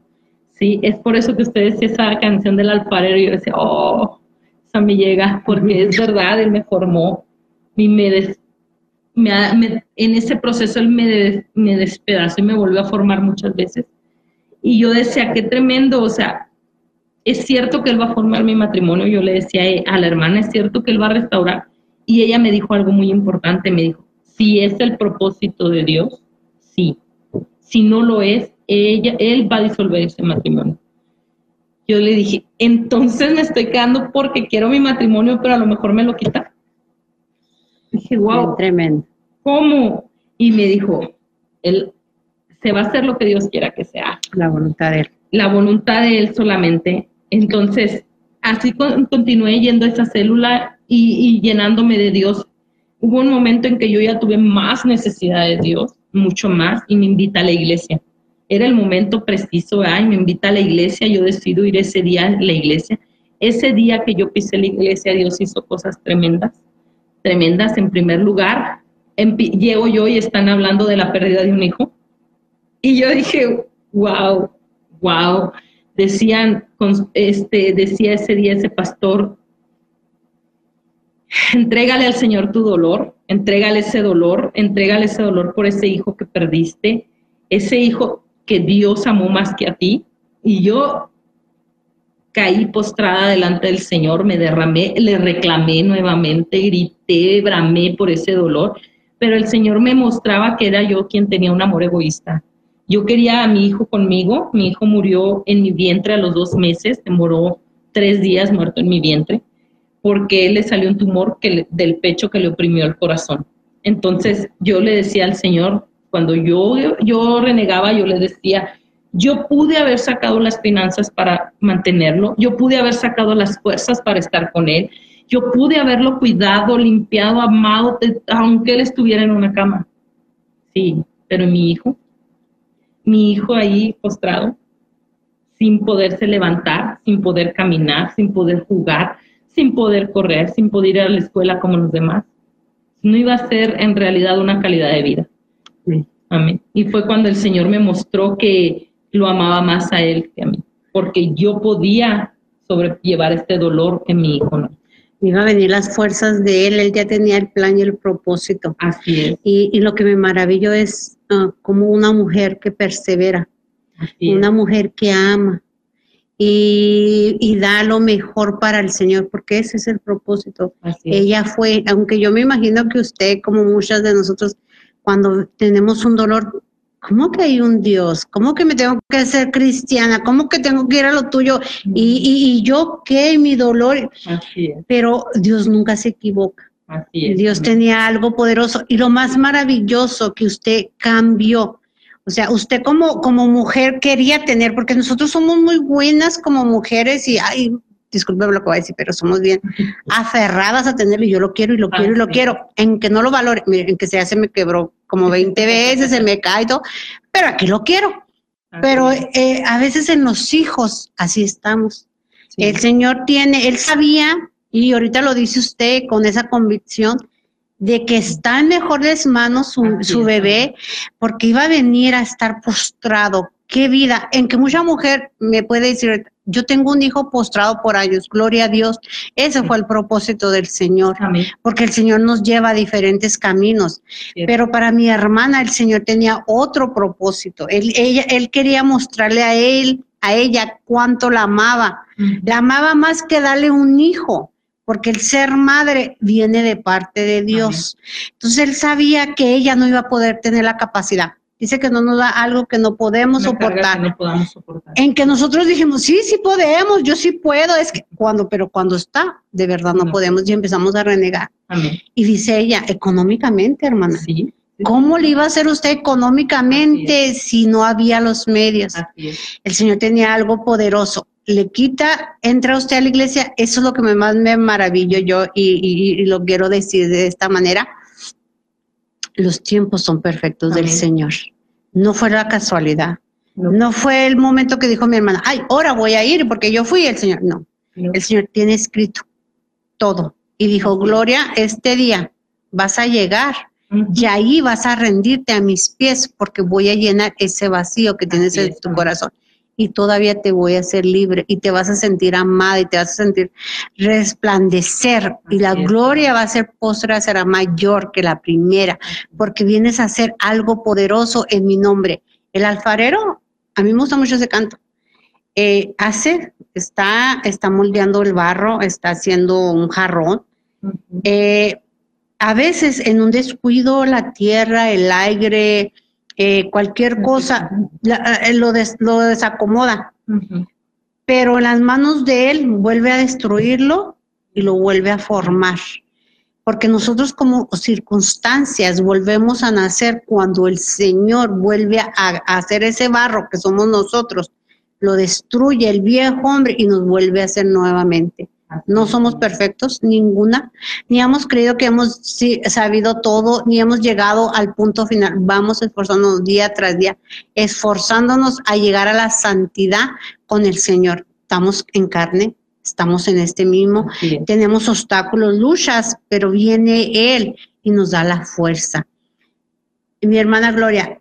C: Sí, es por eso que ustedes esa canción del alfarero, yo decía, oh, esa me llega, porque es verdad, Él me formó y me, en ese proceso él me, me despedazó y me volvió a formar muchas veces. Y yo decía, qué tremendo, o sea, es cierto que él va a formar mi matrimonio, yo le decía a la hermana, es cierto que él va a restaurar. Y ella me dijo algo muy importante, me dijo, si es el propósito de Dios, sí. Si no lo es, ella, él va a disolver ese matrimonio. Yo le dije, entonces me estoy quedando porque quiero mi matrimonio, pero a lo mejor me lo quita. Dije, wow.
B: Tremendo.
C: ¿Cómo? Y me dijo, él se va a hacer lo que Dios quiera que sea.
B: La voluntad de él.
C: La voluntad de él solamente. Entonces, así continué yendo a esa célula y, llenándome de Dios. Hubo un momento en que yo ya tuve más necesidad de Dios, mucho más, y me invita a la iglesia. Era el momento preciso, ay, me invita a la iglesia, yo decido ir ese día a la iglesia. Ese día que yo pisé la iglesia, Dios hizo cosas tremendas tremendas. En primer lugar, llego yo y están hablando de la pérdida de un hijo. Y yo dije, wow, wow. Decían, este, decía ese día ese pastor, entrégale al Señor tu dolor, entrégale ese dolor, entrégale ese dolor por ese hijo que perdiste, ese hijo que Dios amó más que a ti. Y yo caí postrada delante del Señor, me derramé, le reclamé nuevamente, grité, bramé por ese dolor, pero el Señor me mostraba que era yo quien tenía un amor egoísta. Yo quería a mi hijo conmigo, mi hijo murió en mi vientre a los dos meses, demoró tres días muerto en mi vientre, porque le salió un tumor del pecho que le oprimió el corazón. Entonces yo le decía al Señor, cuando yo, yo renegaba, yo le decía, yo pude haber sacado las finanzas para mantenerlo, yo pude haber sacado las fuerzas para estar con él, yo pude haberlo cuidado, limpiado, amado, aunque él estuviera en una cama. Sí, pero mi hijo, mi hijo ahí postrado, sin poderse levantar, sin poder caminar, sin poder jugar, sin poder correr, sin poder ir a la escuela como los demás, no iba a ser en realidad una calidad de vida. Amén. Y fue cuando el Señor me mostró que lo amaba más a Él que a mí, porque yo podía sobrellevar este dolor en mi hijo. ¿no?
B: Iba a venir las fuerzas de Él, Él ya tenía el plan y el propósito.
C: Así es.
B: Y, y lo que me maravilló es ah, como una mujer que persevera,
C: Así es.
B: una mujer que ama y, y da lo mejor para el Señor, porque ese es el propósito.
C: Así es.
B: Ella fue, aunque yo me imagino que usted, como muchas de nosotros, cuando tenemos un dolor, ¿cómo que hay un Dios? ¿Cómo que me tengo que ser cristiana? ¿Cómo que tengo que ir a lo tuyo? ¿Y, y, y yo qué? Mi dolor.
C: Así es.
B: Pero Dios nunca se equivoca.
C: Así es.
B: Dios tenía algo poderoso y lo más maravilloso que usted cambió. O sea, usted como, como mujer quería tener, porque nosotros somos muy buenas como mujeres y, ay, disculpe lo que voy a decir, pero somos bien aferradas a tenerlo y yo lo quiero y lo quiero y lo quiero. En que no lo valore, en que sea se me quebró como 20 veces, se me cae y todo, pero aquí lo quiero.
C: Así
B: Pero eh, a veces en los hijos así estamos.
C: Sí.
B: El Señor tiene, Él sabía, y ahorita lo dice usted con esa convicción, de que está en mejores manos su, bebé, porque iba a venir a estar postrado. Qué vida, en que mucha mujer me puede decir, yo tengo un hijo postrado por años, gloria a Dios. Ese fue el propósito del Señor,
C: Amén.
B: porque el Señor nos lleva a diferentes caminos. Pero para mi hermana el Señor tenía otro propósito. Él, ella, él quería mostrarle a él, a ella, cuánto la amaba. La amaba más que darle un hijo, porque el ser madre viene de parte de Dios. Entonces él sabía que ella no iba a poder tener la capacidad. Dice que no nos da algo que no podemos
C: Una
B: soportar.
C: que no podamos soportar.
B: En que nosotros dijimos, sí, sí podemos, yo sí puedo, es que cuando, pero cuando está, de verdad no,
C: No.
B: podemos y empezamos a renegar.
C: Amén.
B: Y dice ella, económicamente, hermana.
C: Sí.
B: ¿Cómo le iba a hacer usted económicamente si no había los medios? El Señor tenía algo poderoso. Le quita, entra usted a la iglesia, eso es lo que más me maravillo yo y, y- y lo quiero decir de esta manera. Los tiempos son perfectos del. Señor. No fue la casualidad.
C: No.
B: No fue el momento que dijo mi hermana, ay, ahora voy a ir porque yo fui el Señor. No,
C: No.
B: el Señor tiene escrito todo. Y dijo, Gloria, este día vas a llegar y ahí vas a rendirte a mis pies porque voy a llenar ese vacío que tienes en tu corazón y todavía te voy a hacer libre y te vas a sentir amada y te vas a sentir resplandecer y la gloria va a ser postra será mayor que la primera porque vienes a hacer algo poderoso en mi nombre. El alfarero, a mí me gusta mucho ese canto. Eh, hace, está, está moldeando el barro, está haciendo un jarrón eh, a veces en un descuido la tierra, el aire, eh, cualquier cosa la- eh, lo, des- lo desacomoda, pero en las manos de Él vuelve a destruirlo y lo vuelve a formar. Porque nosotros como circunstancias volvemos a nacer cuando el Señor vuelve a, a hacer ese barro que somos nosotros, lo destruye el viejo hombre y nos vuelve a hacer nuevamente. No somos perfectos, ninguna, ni hemos creído que hemos sabido todo, ni hemos llegado al punto final. Vamos esforzándonos día tras día, esforzándonos a llegar a la santidad con el Señor. Estamos en carne, estamos en este mismo, tenemos obstáculos, luchas, pero viene Él y nos da la fuerza. Mi hermana Gloria,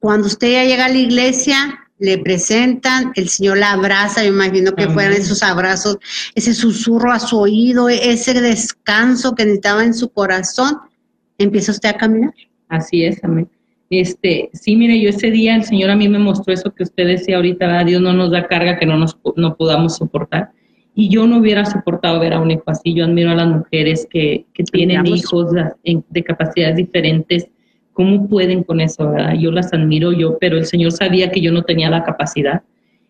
B: cuando usted ya llega a la iglesia, le presentan, el Señor la abraza, me imagino que
C: Amén.
B: fueran esos abrazos, ese susurro a su oído, ese descanso que necesitaba en su corazón, empieza usted a caminar.
C: Así es, amén. Este, sí, mire, yo ese día el Señor a mí me mostró eso que usted decía ahorita, ¿verdad? Dios no nos da carga que no nos no podamos soportar. Y yo no hubiera soportado ver a un hijo así. Yo admiro a las mujeres que, que tienen hijos de capacidades diferentes. ¿Cómo pueden con eso? Yo las admiro yo, pero el Señor sabía que yo no tenía la capacidad.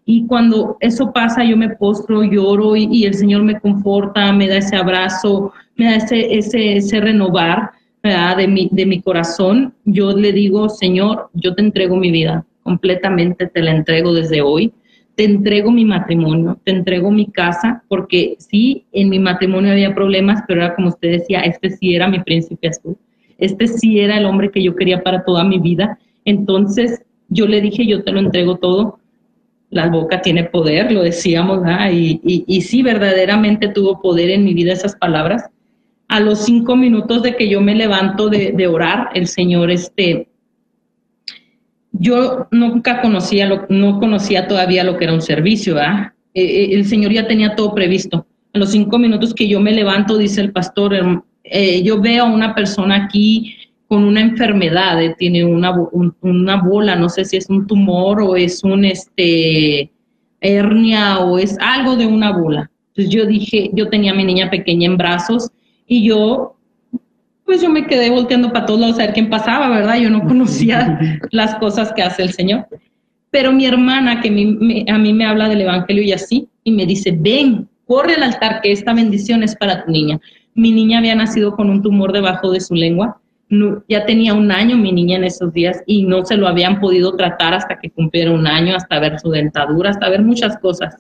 C: Y cuando eso pasa, yo me postro, lloro y, el Señor me conforta, me da ese abrazo, me da ese, ese, ese renovar. De, mi, de mi corazón. Yo le digo, Señor, yo te entrego mi vida, completamente te la entrego desde hoy. Te entrego mi matrimonio, te entrego mi casa, porque sí, en mi matrimonio había problemas, pero era como usted decía, este sí era mi príncipe azul. Este sí era el hombre que yo quería para toda mi vida. Entonces yo le dije, yo te lo entrego todo la boca tiene poder, lo decíamos, ¿verdad? Y, sí, verdaderamente tuvo poder en mi vida esas palabras. A los cinco minutos de que yo me levanto de, orar, el Señor este, yo nunca conocía, lo, no conocía todavía lo que era un servicio, eh, el Señor ya tenía todo previsto. A los cinco minutos que yo me levanto, dice el pastor, eh, yo veo a una persona aquí con una enfermedad, tiene una, una bola, no sé si es un tumor o es un este hernia o es algo de una bola. Entonces yo dije, yo tenía a mi niña pequeña en brazos y yo, pues yo me quedé volteando para todos lados a ver quién pasaba, ¿verdad? Yo no conocía las cosas que hace el Señor. Pero mi hermana, que a mí me habla del Evangelio y así, y me dice, ven, corre al altar, que esta bendición es para tu niña. Mi niña había nacido con un tumor debajo de su lengua. ya tenía un año mi niña en esos días y no se lo habían podido tratar hasta que cumpliera un año, hasta ver su dentadura, hasta ver muchas cosas.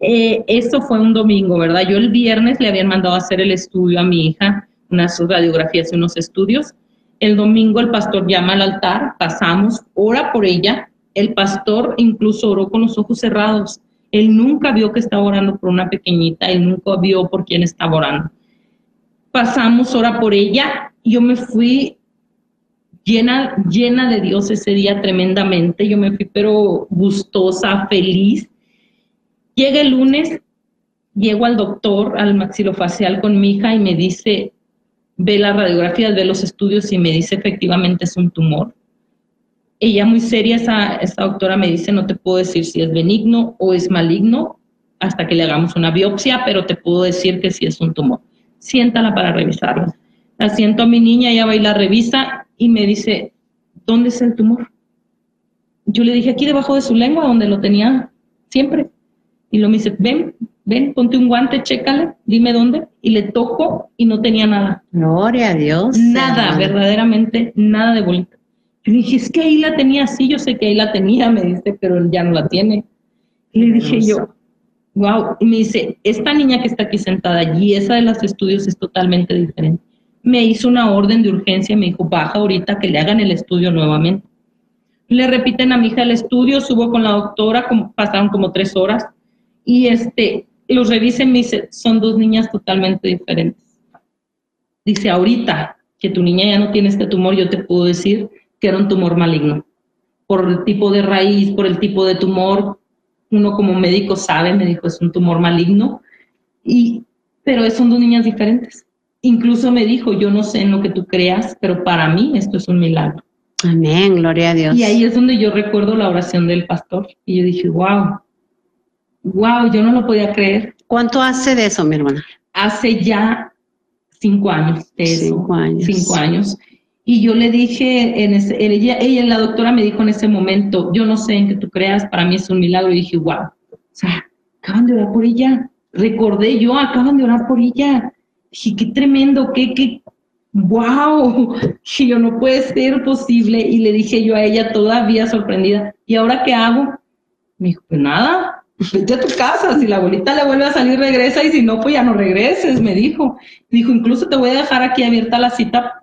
C: Eh, eso fue un domingo, ¿verdad? Yo el viernes le habían mandado a hacer el estudio a mi hija, unas radiografías y unos estudios. El domingo el pastor llama al altar, pasamos, ora por ella. El pastor incluso oró con los ojos cerrados. Él nunca vio que estaba orando por una pequeñita, él nunca vio por quién estaba orando. Pasamos, ora por ella. Yo me fui llena, llena de Dios ese día tremendamente. Yo me fui pero gustosa, feliz Llega el lunes, llego al doctor, al maxilofacial con mi hija y me dice, ve la radiografía, ve los estudios y me dice efectivamente es un tumor. Ella muy seria, esa, esa doctora me dice, no te puedo decir si es benigno o es maligno hasta que le hagamos una biopsia, pero te puedo decir que sí es un tumor. Siéntala para revisarla. La siento a mi niña, ella va y la revisa y me dice, ¿dónde es el tumor? Yo le dije, aquí debajo de su lengua, donde lo tenía siempre. Y lo me dice, ven, ven, ponte un guante, chécale, dime dónde. Y le toco y no tenía nada.
B: Gloria a Dios.
C: Nada, verdaderamente, nada de bolita. Yo le dije, es que ahí la tenía, sí, yo sé que ahí la tenía, me dice, pero ya no la tiene. Le dije yo, wow. Y me dice, esta niña que está aquí sentada allí, esa de los estudios es totalmente diferente. Me hizo una orden de urgencia, me dijo, baja ahorita que le hagan el estudio nuevamente. Le repiten a mi hija el estudio, subo con la doctora, como, pasaron como tres horas y este, los revisa y me dice, son dos niñas totalmente diferentes. Dice, ahorita que tu niña ya no tiene este tumor, yo te puedo decir que era un tumor maligno. Por el tipo de raíz, por el tipo de tumor, uno como médico sabe, me dijo, es un tumor maligno. Y, pero son dos niñas diferentes. Incluso me dijo, yo no sé en lo que tú creas, pero para mí esto es un milagro.
B: Amén, gloria a Dios.
C: Y ahí es donde yo recuerdo la oración del pastor. Y yo dije, wow, wow, yo no lo podía creer.
B: ¿Cuánto hace de eso, mi hermana?
C: Hace ya cinco años de eso. Cinco años. Cinco años. Y yo le dije, en ese, ella, la doctora me dijo en ese momento, yo no sé en qué tú creas, para mí es un milagro. Y dije, wow, o sea, acaban de orar por ella. Recordé yo, acaban de orar por ella. Dije, qué tremendo, qué, qué, wow. Y yo no puede ser posible. Y le dije yo a ella todavía sorprendida, ¿y ahora qué hago? Me dijo, pues nada, vete a tu casa, si la abuelita le vuelve a salir, regresa, y si no, pues ya no regreses, me dijo. Dijo, incluso te voy a dejar aquí abierta la cita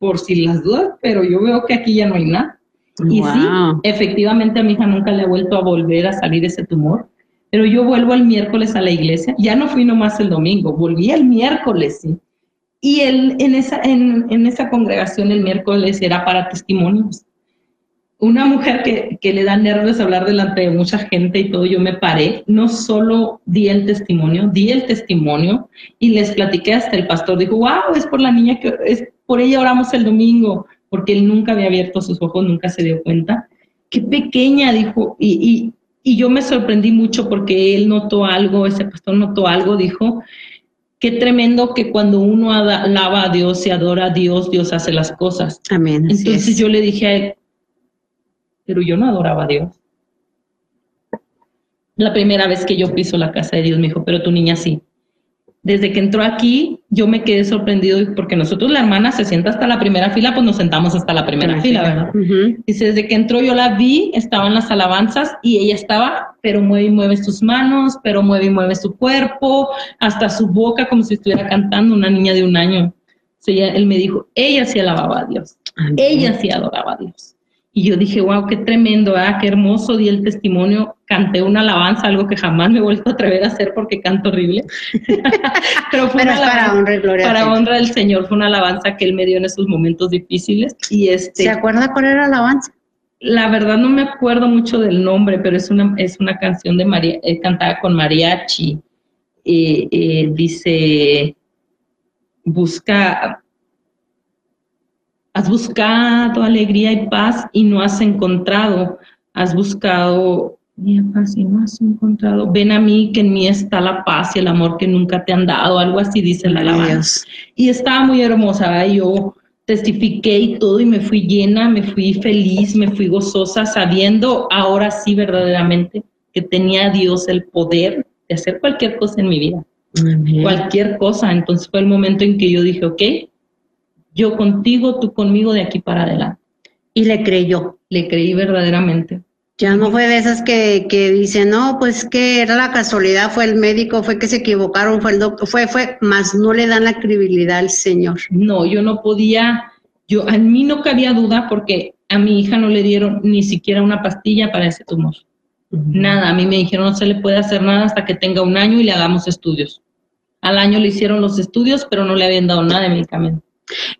C: por si las dudas, pero yo veo que aquí ya no hay nada. Y sí, efectivamente a mi hija nunca le ha vuelto a volver a salir ese tumor, pero yo vuelvo el miércoles a la iglesia, ya no fui nomás el domingo, volví el miércoles, sí. Y él, en, esa, en, en esa congregación el miércoles era para testimonios una mujer que, que, le da nervios hablar delante de mucha gente y todo, yo me paré, no solo di el testimonio, di el testimonio y les platiqué hasta el pastor, dijo, wow, es por la niña que, es por ella oramos el domingo, porque él nunca había abierto sus ojos, nunca se dio cuenta. Qué pequeña, dijo, y, y, y yo me sorprendí mucho porque él notó algo, ese pastor notó algo, dijo, qué tremendo que cuando uno alaba a Dios y adora a Dios, Dios hace las cosas.
B: Amén.
C: Entonces yo le dije a él, pero yo no adoraba a Dios. La primera vez que yo piso la casa de Dios me dijo, pero tu niña sí. Desde que entró aquí, yo me quedé sorprendido porque nosotros, la hermana se sienta hasta la primera fila, pues nos sentamos hasta la primera fila, ¿verdad? Dice, desde que entró yo la vi, estaban las alabanzas y ella estaba, pero mueve y mueve sus manos, pero mueve y mueve su cuerpo, hasta su boca como si estuviera cantando una niña de un año. él me dijo, ella sí alababa a Dios, ella sí adoraba a Dios. Y yo dije, wow, qué tremendo, ¿ah? qué hermoso, di el testimonio, canté una alabanza, algo que jamás me he vuelto a atrever a hacer porque canto horrible.
B: Pero fue una para honra y gloria.
C: Para honra del Señor, fue una alabanza que Él me dio en esos momentos difíciles. Y este,
B: ¿Se acuerda cuál era la alabanza?
C: la verdad no me acuerdo mucho del nombre, pero es una, es una canción de María, eh, cantada con mariachi. Eh, eh, dice, busca, has buscado alegría y paz y no has encontrado, has buscado paz y no has encontrado, ven a mí que en mí está la paz y el amor que nunca te han dado, algo así dice la alabanza. Y estaba muy hermosa, yo testifiqué y todo y me fui llena, me fui feliz, me fui gozosa, sabiendo ahora sí verdaderamente que tenía Dios el poder de hacer cualquier cosa en mi vida. Cualquier cosa. Entonces fue el momento en que yo dije, ok, yo contigo, tú conmigo de aquí para adelante.
B: Y le creyó.
C: Le creí verdaderamente.
B: Ya no fue de esas que, que dicen, no, pues que era la casualidad, fue el médico, fue que se equivocaron, fue el doctor, fue, fue, más no le dan la credibilidad al Señor.
C: No, yo no podía, yo, a mí no cabía duda porque a mi hija no le dieron ni siquiera una pastilla para ese tumor. Nada, a mí me dijeron no se le puede hacer nada hasta que tenga un año y le hagamos estudios. Al año le hicieron los estudios, pero no le habían dado nada de medicamento.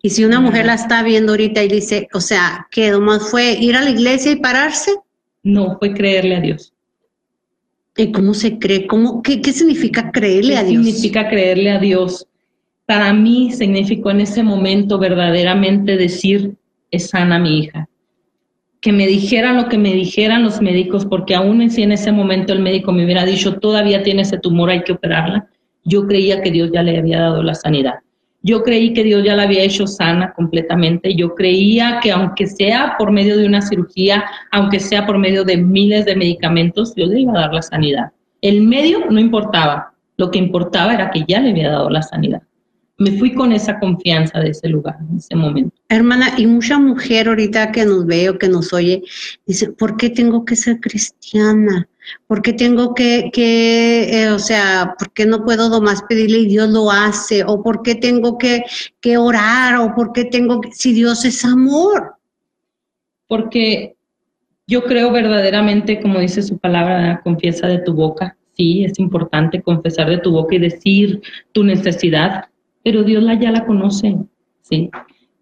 B: Y si una mujer la está viendo ahorita y dice, o sea, que nomás fue ir a la iglesia y pararse,
C: no, fue creerle a Dios.
B: ¿Y cómo se cree? ¿Cómo, qué, significa creerle a Dios?
C: Significa creerle a Dios. Para mí significó en ese momento verdaderamente decir, es sana mi hija. Que me dijeran lo que me dijeran los médicos, porque aún si en ese momento el médico me hubiera dicho, todavía tiene ese tumor, hay que operarla, yo creía que Dios ya le había dado la sanidad. Yo creí que Dios ya la había hecho sana completamente. Yo creía que aunque sea por medio de una cirugía, aunque sea por medio de miles de medicamentos, Dios le iba a dar la sanidad. El medio no importaba. Lo que importaba era que ya le había dado la sanidad. Me fui con esa confianza de ese lugar, en ese momento.
B: Hermana, y mucha mujer ahorita que nos ve o que nos oye, dice, ¿por qué tengo que ser cristiana? ¿Por qué tengo que, que eh, o sea, por qué no puedo nomás pedirle y Dios lo hace? ¿O por qué tengo que, que orar? ¿O por qué tengo que, si Dios es amor?
C: Porque yo creo verdaderamente, como dice su palabra, confiesa de tu boca. Sí, es importante confesar de tu boca y decir tu necesidad, pero Dios la, ya la conoce, sí.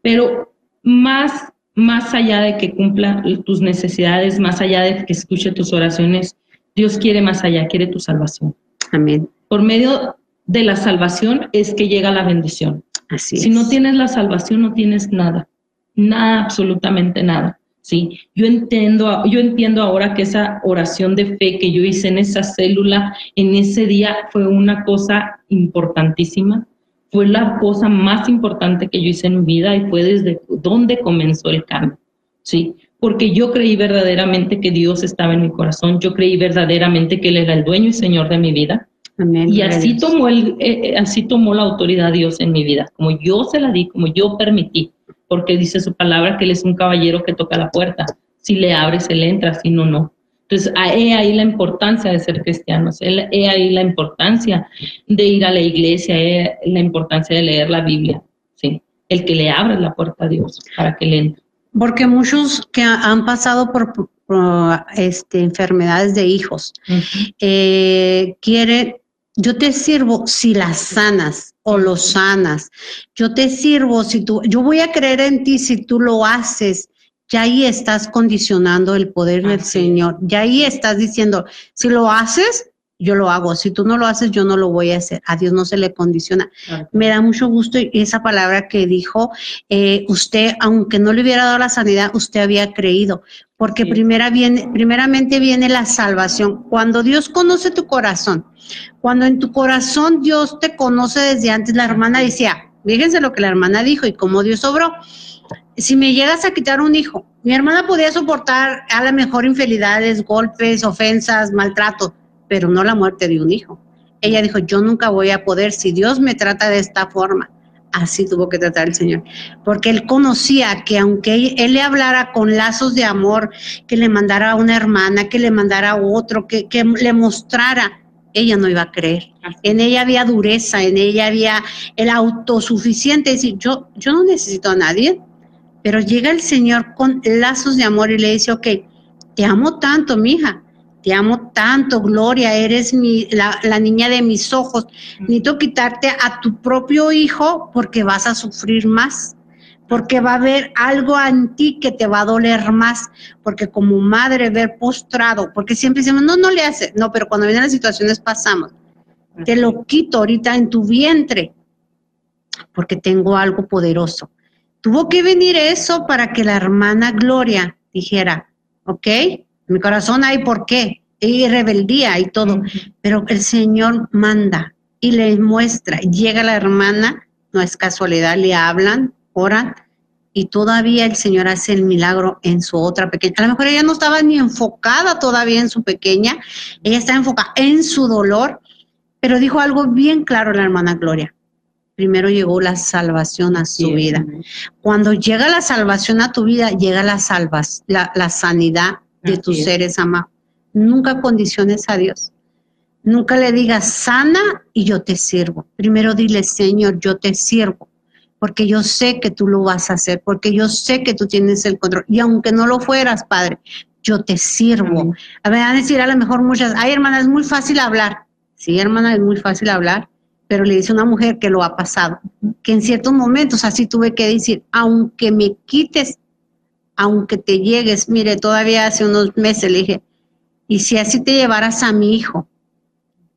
C: Pero más, más allá de que cumpla tus necesidades, más allá de que escuche tus oraciones, Dios quiere más allá, quiere tu salvación.
B: Amén.
C: Por medio de la salvación es que llega la bendición.
B: Así
C: si no tienes la salvación, no tienes nada. Nada, absolutamente nada. Sí, yo entiendo, yo entiendo ahora que esa oración de fe que yo hice en esa célula, en ese día, fue una cosa importantísima. Fue la cosa más importante que yo hice en mi vida y fue desde donde comenzó el cambio. Sí, porque yo creí verdaderamente que Dios estaba en mi corazón, yo creí verdaderamente que Él era el dueño y Señor de mi vida. y así tomó, el, eh, eh, así tomó la autoridad Dios en mi vida, como yo se la di, como yo permití, porque dice su palabra que Él es un caballero que toca la puerta. Si le abres, Él entra, si no, no. Entonces, he ahí la importancia de ser cristianos, he ahí la importancia de ir a la iglesia, he la importancia de leer la Biblia, ¿sí? El que le abre la puerta a Dios para que Él entre.
B: Porque muchos que han pasado por, este, enfermedades de hijos eh, quieren, yo te sirvo si las sanas o lo sanas. Yo te sirvo si tú, yo voy a creer en ti si tú lo haces. Ya ahí estás condicionando el poder del Señor. Ya ahí estás diciendo, si lo haces, yo lo hago. Si tú no lo haces, yo no lo voy a hacer. A Dios no se le condiciona. Me da mucho gusto esa palabra que dijo, eh, usted, aunque no le hubiera dado la sanidad, usted había creído, porque primera viene, primeramente viene la salvación. Cuando Dios conoce tu corazón, cuando en tu corazón Dios te conoce desde antes, la hermana decía, fíjense lo que la hermana dijo y cómo Dios obró. Si me llegas a quitar un hijo, mi hermana podía soportar a la mejor infidelidades, golpes, ofensas, maltrato pero no la muerte de un hijo. Ella dijo, yo nunca voy a poder si Dios me trata de esta forma. Así tuvo que tratar el Señor, porque él conocía que aunque él le hablara con lazos de amor, que le mandara a una hermana, que le mandara a otro, que, le mostrara, ella no iba a creer. En ella había dureza, en ella había el autosuficiente, decir, yo, yo no necesito a nadie, pero llega el Señor con lazos de amor y le dice, ok, te amo tanto, mija, te amo tanto, Gloria, eres mi, la, niña de mis ojos. Necesito quitarte a tu propio hijo porque vas a sufrir más. porque va a haber algo en ti que te va a doler más, porque como madre ver postrado, porque siempre decimos, no, no le hace, no, pero cuando vienen las situaciones pasamos, te lo quito ahorita en tu vientre, porque tengo algo poderoso. Tuvo que venir eso para que la hermana Gloria dijera, ok, mi corazón hay por qué, y rebeldía y todo, pero el Señor manda y le muestra, llega la hermana, no es casualidad, le hablan, oran, y todavía el Señor hace el milagro en su otra pequeña. A lo mejor ella no estaba ni enfocada todavía en su pequeña, ella está enfocada en su dolor, pero dijo algo bien claro la hermana Gloria. Primero llegó la salvación a su vida. Cuando llega la salvación a tu vida, llega la, salvas, la, sanidad de tus seres amados. Nunca condiciones a Dios. Nunca le digas sana y yo te sirvo. Primero dile, Señor, yo te sirvo, porque yo sé que tú lo vas a hacer, porque yo sé que tú tienes el control. Y aunque no lo fueras, Padre, yo te sirvo. A ver, a decir a lo mejor muchas, ay hermana, es muy fácil hablar. Sí, hermana, es muy fácil hablar, pero le dice una mujer que lo ha pasado, que en ciertos momentos así tuve que decir, aunque me quites, aunque te llegues, mire, todavía hace unos meses le dije, y si así te llevaras a mi hijo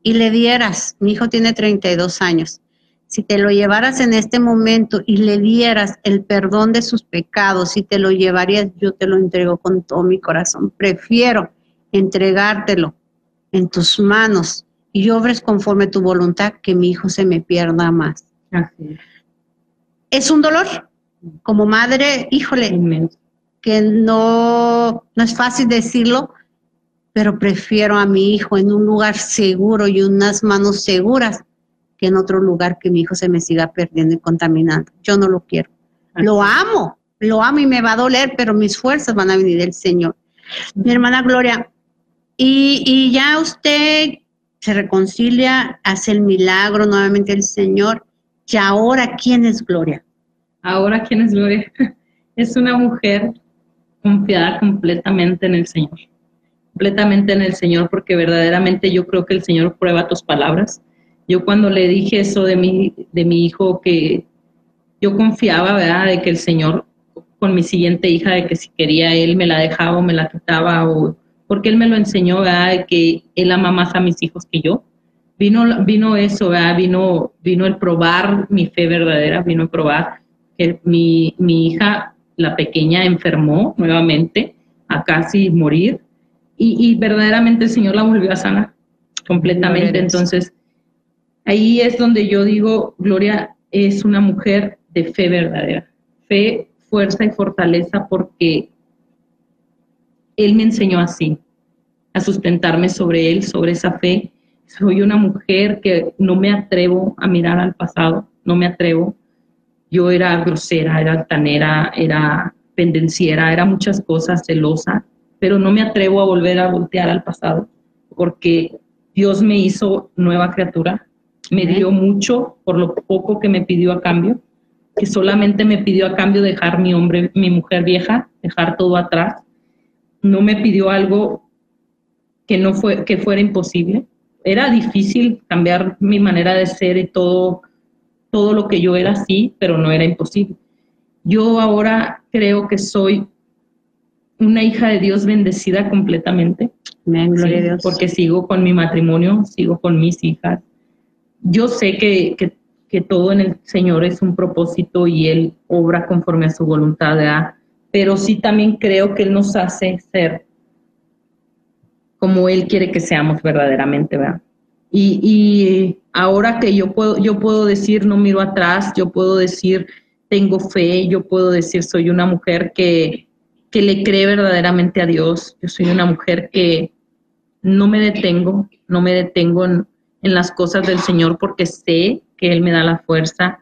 B: y le dieras, mi hijo tiene 32 años, si te lo llevaras en este momento y le dieras el perdón de sus pecados, si te lo llevarías, yo te lo entrego con todo mi corazón. Prefiero entregártelo en tus manos y obres conforme tu voluntad, que mi hijo se me pierda más. es. un dolor. Como madre, híjole, que no, no es fácil decirlo, pero prefiero a mi hijo en un lugar seguro y unas manos seguras que en otro lugar que mi hijo se me siga perdiendo y contaminando. Yo no lo quiero. Lo amo, lo amo y me va a doler, pero mis fuerzas van a venir del Señor. Mi hermana Gloria, y, y ya usted se reconcilia, hace el milagro nuevamente el Señor. ¿Y ahora quién es Gloria?
C: Ahora quién es Gloria? Es una mujer confiada completamente en el Señor. Completamente en el Señor, porque verdaderamente yo creo que el Señor prueba tus palabras. Yo cuando le dije eso de mi, de mi hijo, que yo confiaba, ¿verdad?, de que el Señor con mi siguiente hija, de que si quería él me la dejaba o me la quitaba o porque él me lo enseñó, ¿verdad? que él ama más a mis hijos que yo. Vino, vino eso, ¿verdad? Vino, vino el probar mi fe verdadera, vino el probar que mi, mi hija, la pequeña, enfermó nuevamente a casi morir y, y verdaderamente el Señor la volvió a sanar completamente. Entonces, ahí es donde yo digo, Gloria es una mujer de fe verdadera, fe, fuerza y fortaleza porque él me enseñó así, a sustentarme sobre Él, sobre esa fe. Soy una mujer que no me atrevo a mirar al pasado, no me atrevo. Yo era grosera, era altanera, era pendenciera, era muchas cosas, celosa, pero no me atrevo a volver a voltear al pasado, porque Dios me hizo nueva criatura, me dio mucho por lo poco que me pidió a cambio, que solamente me pidió a cambio dejar mi hombre, mi mujer vieja, dejar todo atrás. No me pidió algo que no fue que fuera imposible. Era difícil cambiar mi manera de ser y todo todo lo que yo era así, pero no era imposible. Yo ahora creo que soy una hija de Dios bendecida completamente.
B: gloria a Dios.
C: Porque sigo con mi matrimonio, sigo con mis hijas. Yo sé que, que, que, todo en el Señor es un propósito y Él obra conforme a su voluntad. ¿verdad? pero sí también creo que Él nos hace ser como Él quiere que seamos verdaderamente, ¿verdad? Y, ahora que yo puedo, yo puedo decir, no miro atrás, yo puedo decir, tengo fe, yo puedo decir, soy una mujer que, que le cree verdaderamente a Dios, yo soy una mujer que no me detengo, no me detengo en, en las cosas del Señor porque sé que Él me da la fuerza.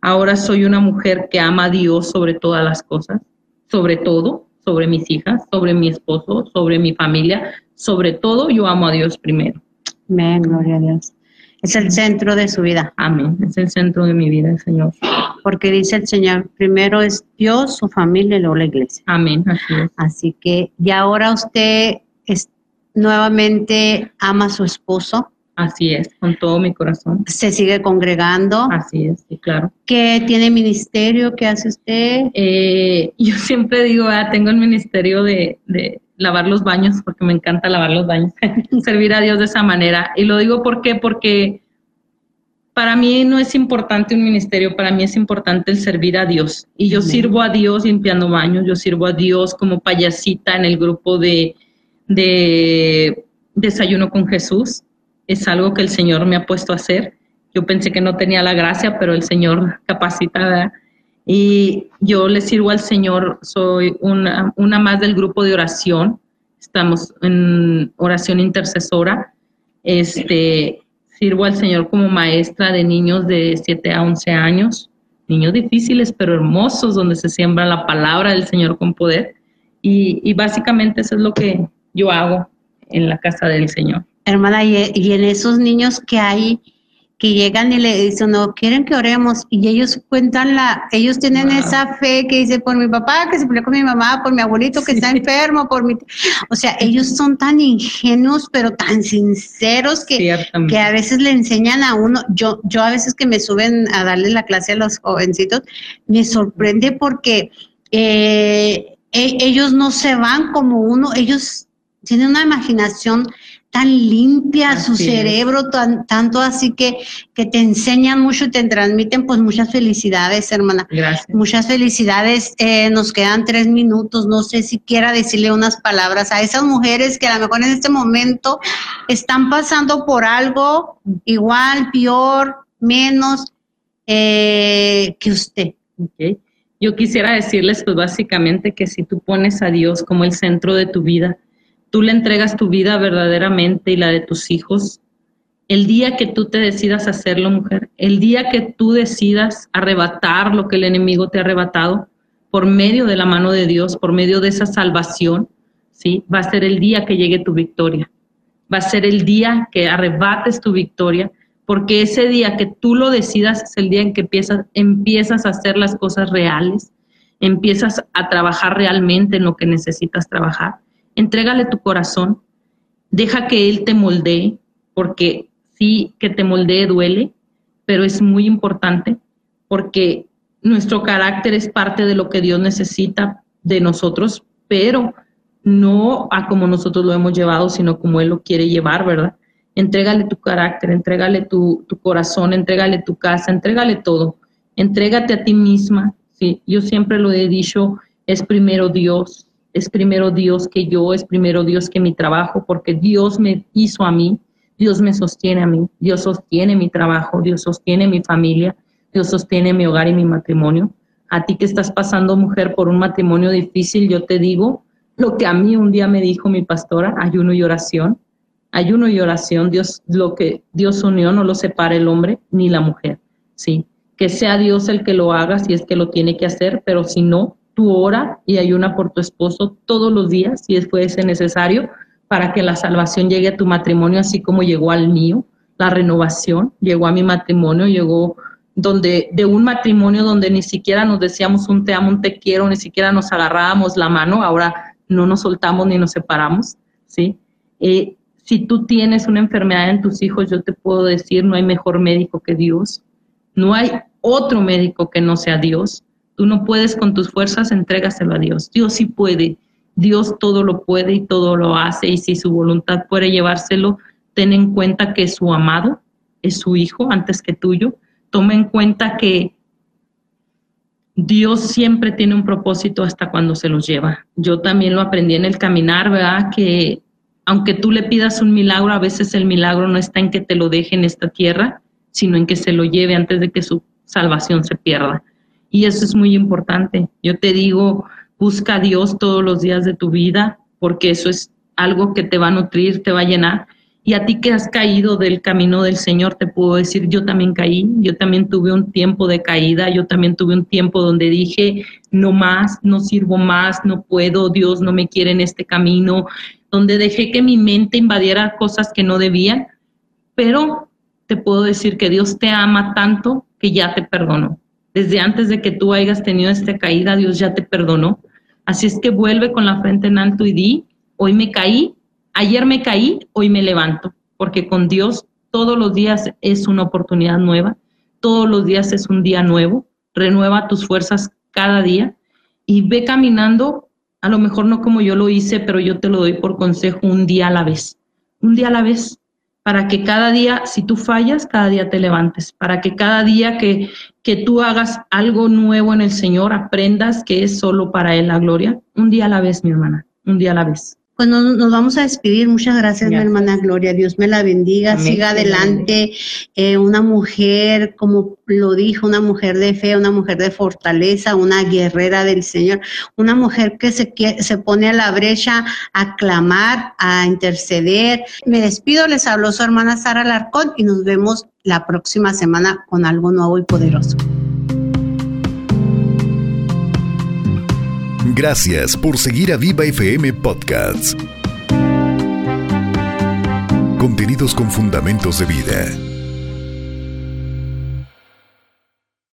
C: Ahora soy una mujer que ama a Dios sobre todas las cosas sobre todo, sobre mis hijas, sobre mi esposo, sobre mi familia, sobre todo yo amo a Dios primero.
B: Amén, gloria a Dios. Es el centro de su vida.
C: Amén, es el centro de mi vida, Señor.
B: Porque dice el Señor, primero es Dios, su familia y luego la iglesia.
C: Amén.
B: Así, que, y ahora usted es, nuevamente ama a su esposo.
C: Así es, con todo mi corazón.
B: Se sigue congregando.
C: Así es, sí, claro.
B: ¿Qué tiene ministerio? ¿Qué hace usted?
C: Eh, yo siempre digo, ah, tengo el ministerio de, de, lavar los baños, porque me encanta lavar los baños, servir a Dios de esa manera. Y lo digo ¿por qué? porque para mí no es importante un ministerio, para mí es importante el servir a Dios. Y yo sirvo a Dios limpiando baños, yo sirvo a Dios como payasita en el grupo de, de Desayuno con Jesús. Es algo que el Señor me ha puesto a hacer. Yo pensé que no tenía la gracia, pero el Señor capacita. Y yo le sirvo al Señor, soy una, una más del grupo de oración. Estamos en oración intercesora. Este, Sirvo al Señor como maestra de niños de 7 a 11 años, niños difíciles pero hermosos, donde se siembra la palabra del Señor con poder. Y, básicamente eso es lo que yo hago en la casa del Señor.
B: Hermana, y, y en esos niños que hay, que llegan y le dicen, no, quieren que oremos, y ellos cuentan la, ellos tienen esa fe que dice, por mi papá que se peleó con mi mamá, por mi abuelito que está enfermo, por mi, o sea, ellos son tan ingenuos, pero tan sinceros que, que a veces le enseñan a uno, yo, yo a veces que me suben a darle la clase a los jovencitos, me sorprende porque eh, e, ellos no se van como uno, ellos tienen una imaginación tan limpia su cerebro, tan, tanto así que, que te enseñan mucho y te transmiten pues muchas felicidades, hermana.
C: Gracias.
B: Muchas felicidades. Eh, nos quedan tres minutos. No sé si quiera decirle unas palabras a esas mujeres que a lo mejor en este momento están pasando por algo igual, peor, menos eh, que usted.
C: Yo quisiera decirles pues básicamente que si tú pones a Dios como el centro de tu vida, tú le entregas tu vida verdaderamente y la de tus hijos, el día que tú te decidas hacerlo, mujer, el día que tú decidas arrebatar lo que el enemigo te ha arrebatado por medio de la mano de Dios, por medio de esa salvación, ¿sí? Va a ser el día que llegue tu victoria. Va a ser el día que arrebates tu victoria, porque ese día que tú lo decidas es el día en que empiezas, empiezas a hacer las cosas reales, empiezas a trabajar realmente en lo que necesitas trabajar entrégale tu corazón, deja que Él te moldee, porque sí que te moldee duele, pero es muy importante porque nuestro carácter es parte de lo que Dios necesita de nosotros, pero no a como nosotros lo hemos llevado, sino como Él lo quiere llevar, ¿verdad? Entrégale tu carácter, entrégale tu, corazón, entrégale tu casa, entrégale todo. Entrégate a ti misma, ¿sí? Yo siempre lo he dicho, es primero Dios, es primero Dios que yo, es primero Dios que mi trabajo, porque Dios me hizo a mí, Dios me sostiene a mí, Dios sostiene mi trabajo, Dios sostiene mi familia, Dios sostiene mi hogar y mi matrimonio. A ti que estás pasando, mujer, por un matrimonio difícil, yo te digo lo que a mí un día me dijo mi pastora, ayuno y oración. Ayuno y oración, Dios, lo que Dios unió no lo separa el hombre ni la mujer, ¿sí? Que sea Dios el que lo haga si es que lo tiene que hacer, pero si no, hora y ayuna por tu esposo todos los días, si fuese necesario, para que la salvación llegue a tu matrimonio, así como llegó al mío. La renovación llegó a mi matrimonio, llegó donde de un matrimonio donde ni siquiera nos decíamos un te amo, un te quiero, ni siquiera nos agarrábamos la mano, ahora no nos soltamos ni nos separamos, ¿sí? Eh, si tú tienes una enfermedad en tus hijos, yo te puedo decir, no hay mejor médico que Dios, no hay otro médico que no sea Dios. Tú no puedes con tus fuerzas, entrégaselo a Dios. Dios sí puede. Dios todo lo puede y todo lo hace. Y si su voluntad puede llevárselo, ten en cuenta que su amado es su hijo antes que tuyo. Toma en cuenta que Dios siempre tiene un propósito hasta cuando se los lleva. Yo también lo aprendí en el caminar, ¿verdad? Que aunque tú le pidas un milagro, a veces el milagro no está en que te lo deje en esta tierra, sino en que se lo lleve antes de que su salvación se pierda. Y eso es muy importante. Yo te digo, busca a Dios todos los días de tu vida, porque eso es algo que te va a nutrir, te va a llenar. Y a ti que has caído del camino del Señor, te puedo decir, yo también caí, yo también tuve un tiempo de caída, yo también tuve un tiempo donde dije, no más, no sirvo más, no puedo, Dios no me quiere en este camino, donde dejé que mi mente invadiera cosas que no debían, pero te puedo decir que Dios te ama tanto que ya te perdonó. Desde antes de que tú hayas tenido esta caída, Dios ya te perdonó. Así es que vuelve con la frente en alto y di, hoy me caí, ayer me caí, hoy me levanto, porque con Dios todos los días es una oportunidad nueva, todos los días es un día nuevo, renueva tus fuerzas cada día y ve caminando, a lo mejor no como yo lo hice, pero yo te lo doy por consejo, un día a la vez, un día a la vez, para que cada día, si tú fallas, cada día te levantes, para que cada día que, que tú hagas algo nuevo en el Señor, aprendas que es solo para Él la gloria, un día a la vez, mi hermana, un día a la vez.
B: Pues nos, nos vamos a despedir. Muchas gracias, mi hermana Gloria. Dios me la bendiga. Siga adelante. Eh, una mujer, como lo dijo, una mujer de fe, una mujer de fortaleza, una guerrera del Señor, una mujer que se, se pone a la brecha a clamar, a interceder. Me despido. Les habló su hermana Sara Larcón y nos vemos la próxima semana con algo nuevo y poderoso.
A: Gracias por seguir a Viva FM Podcasts. Contenidos con fundamentos de vida.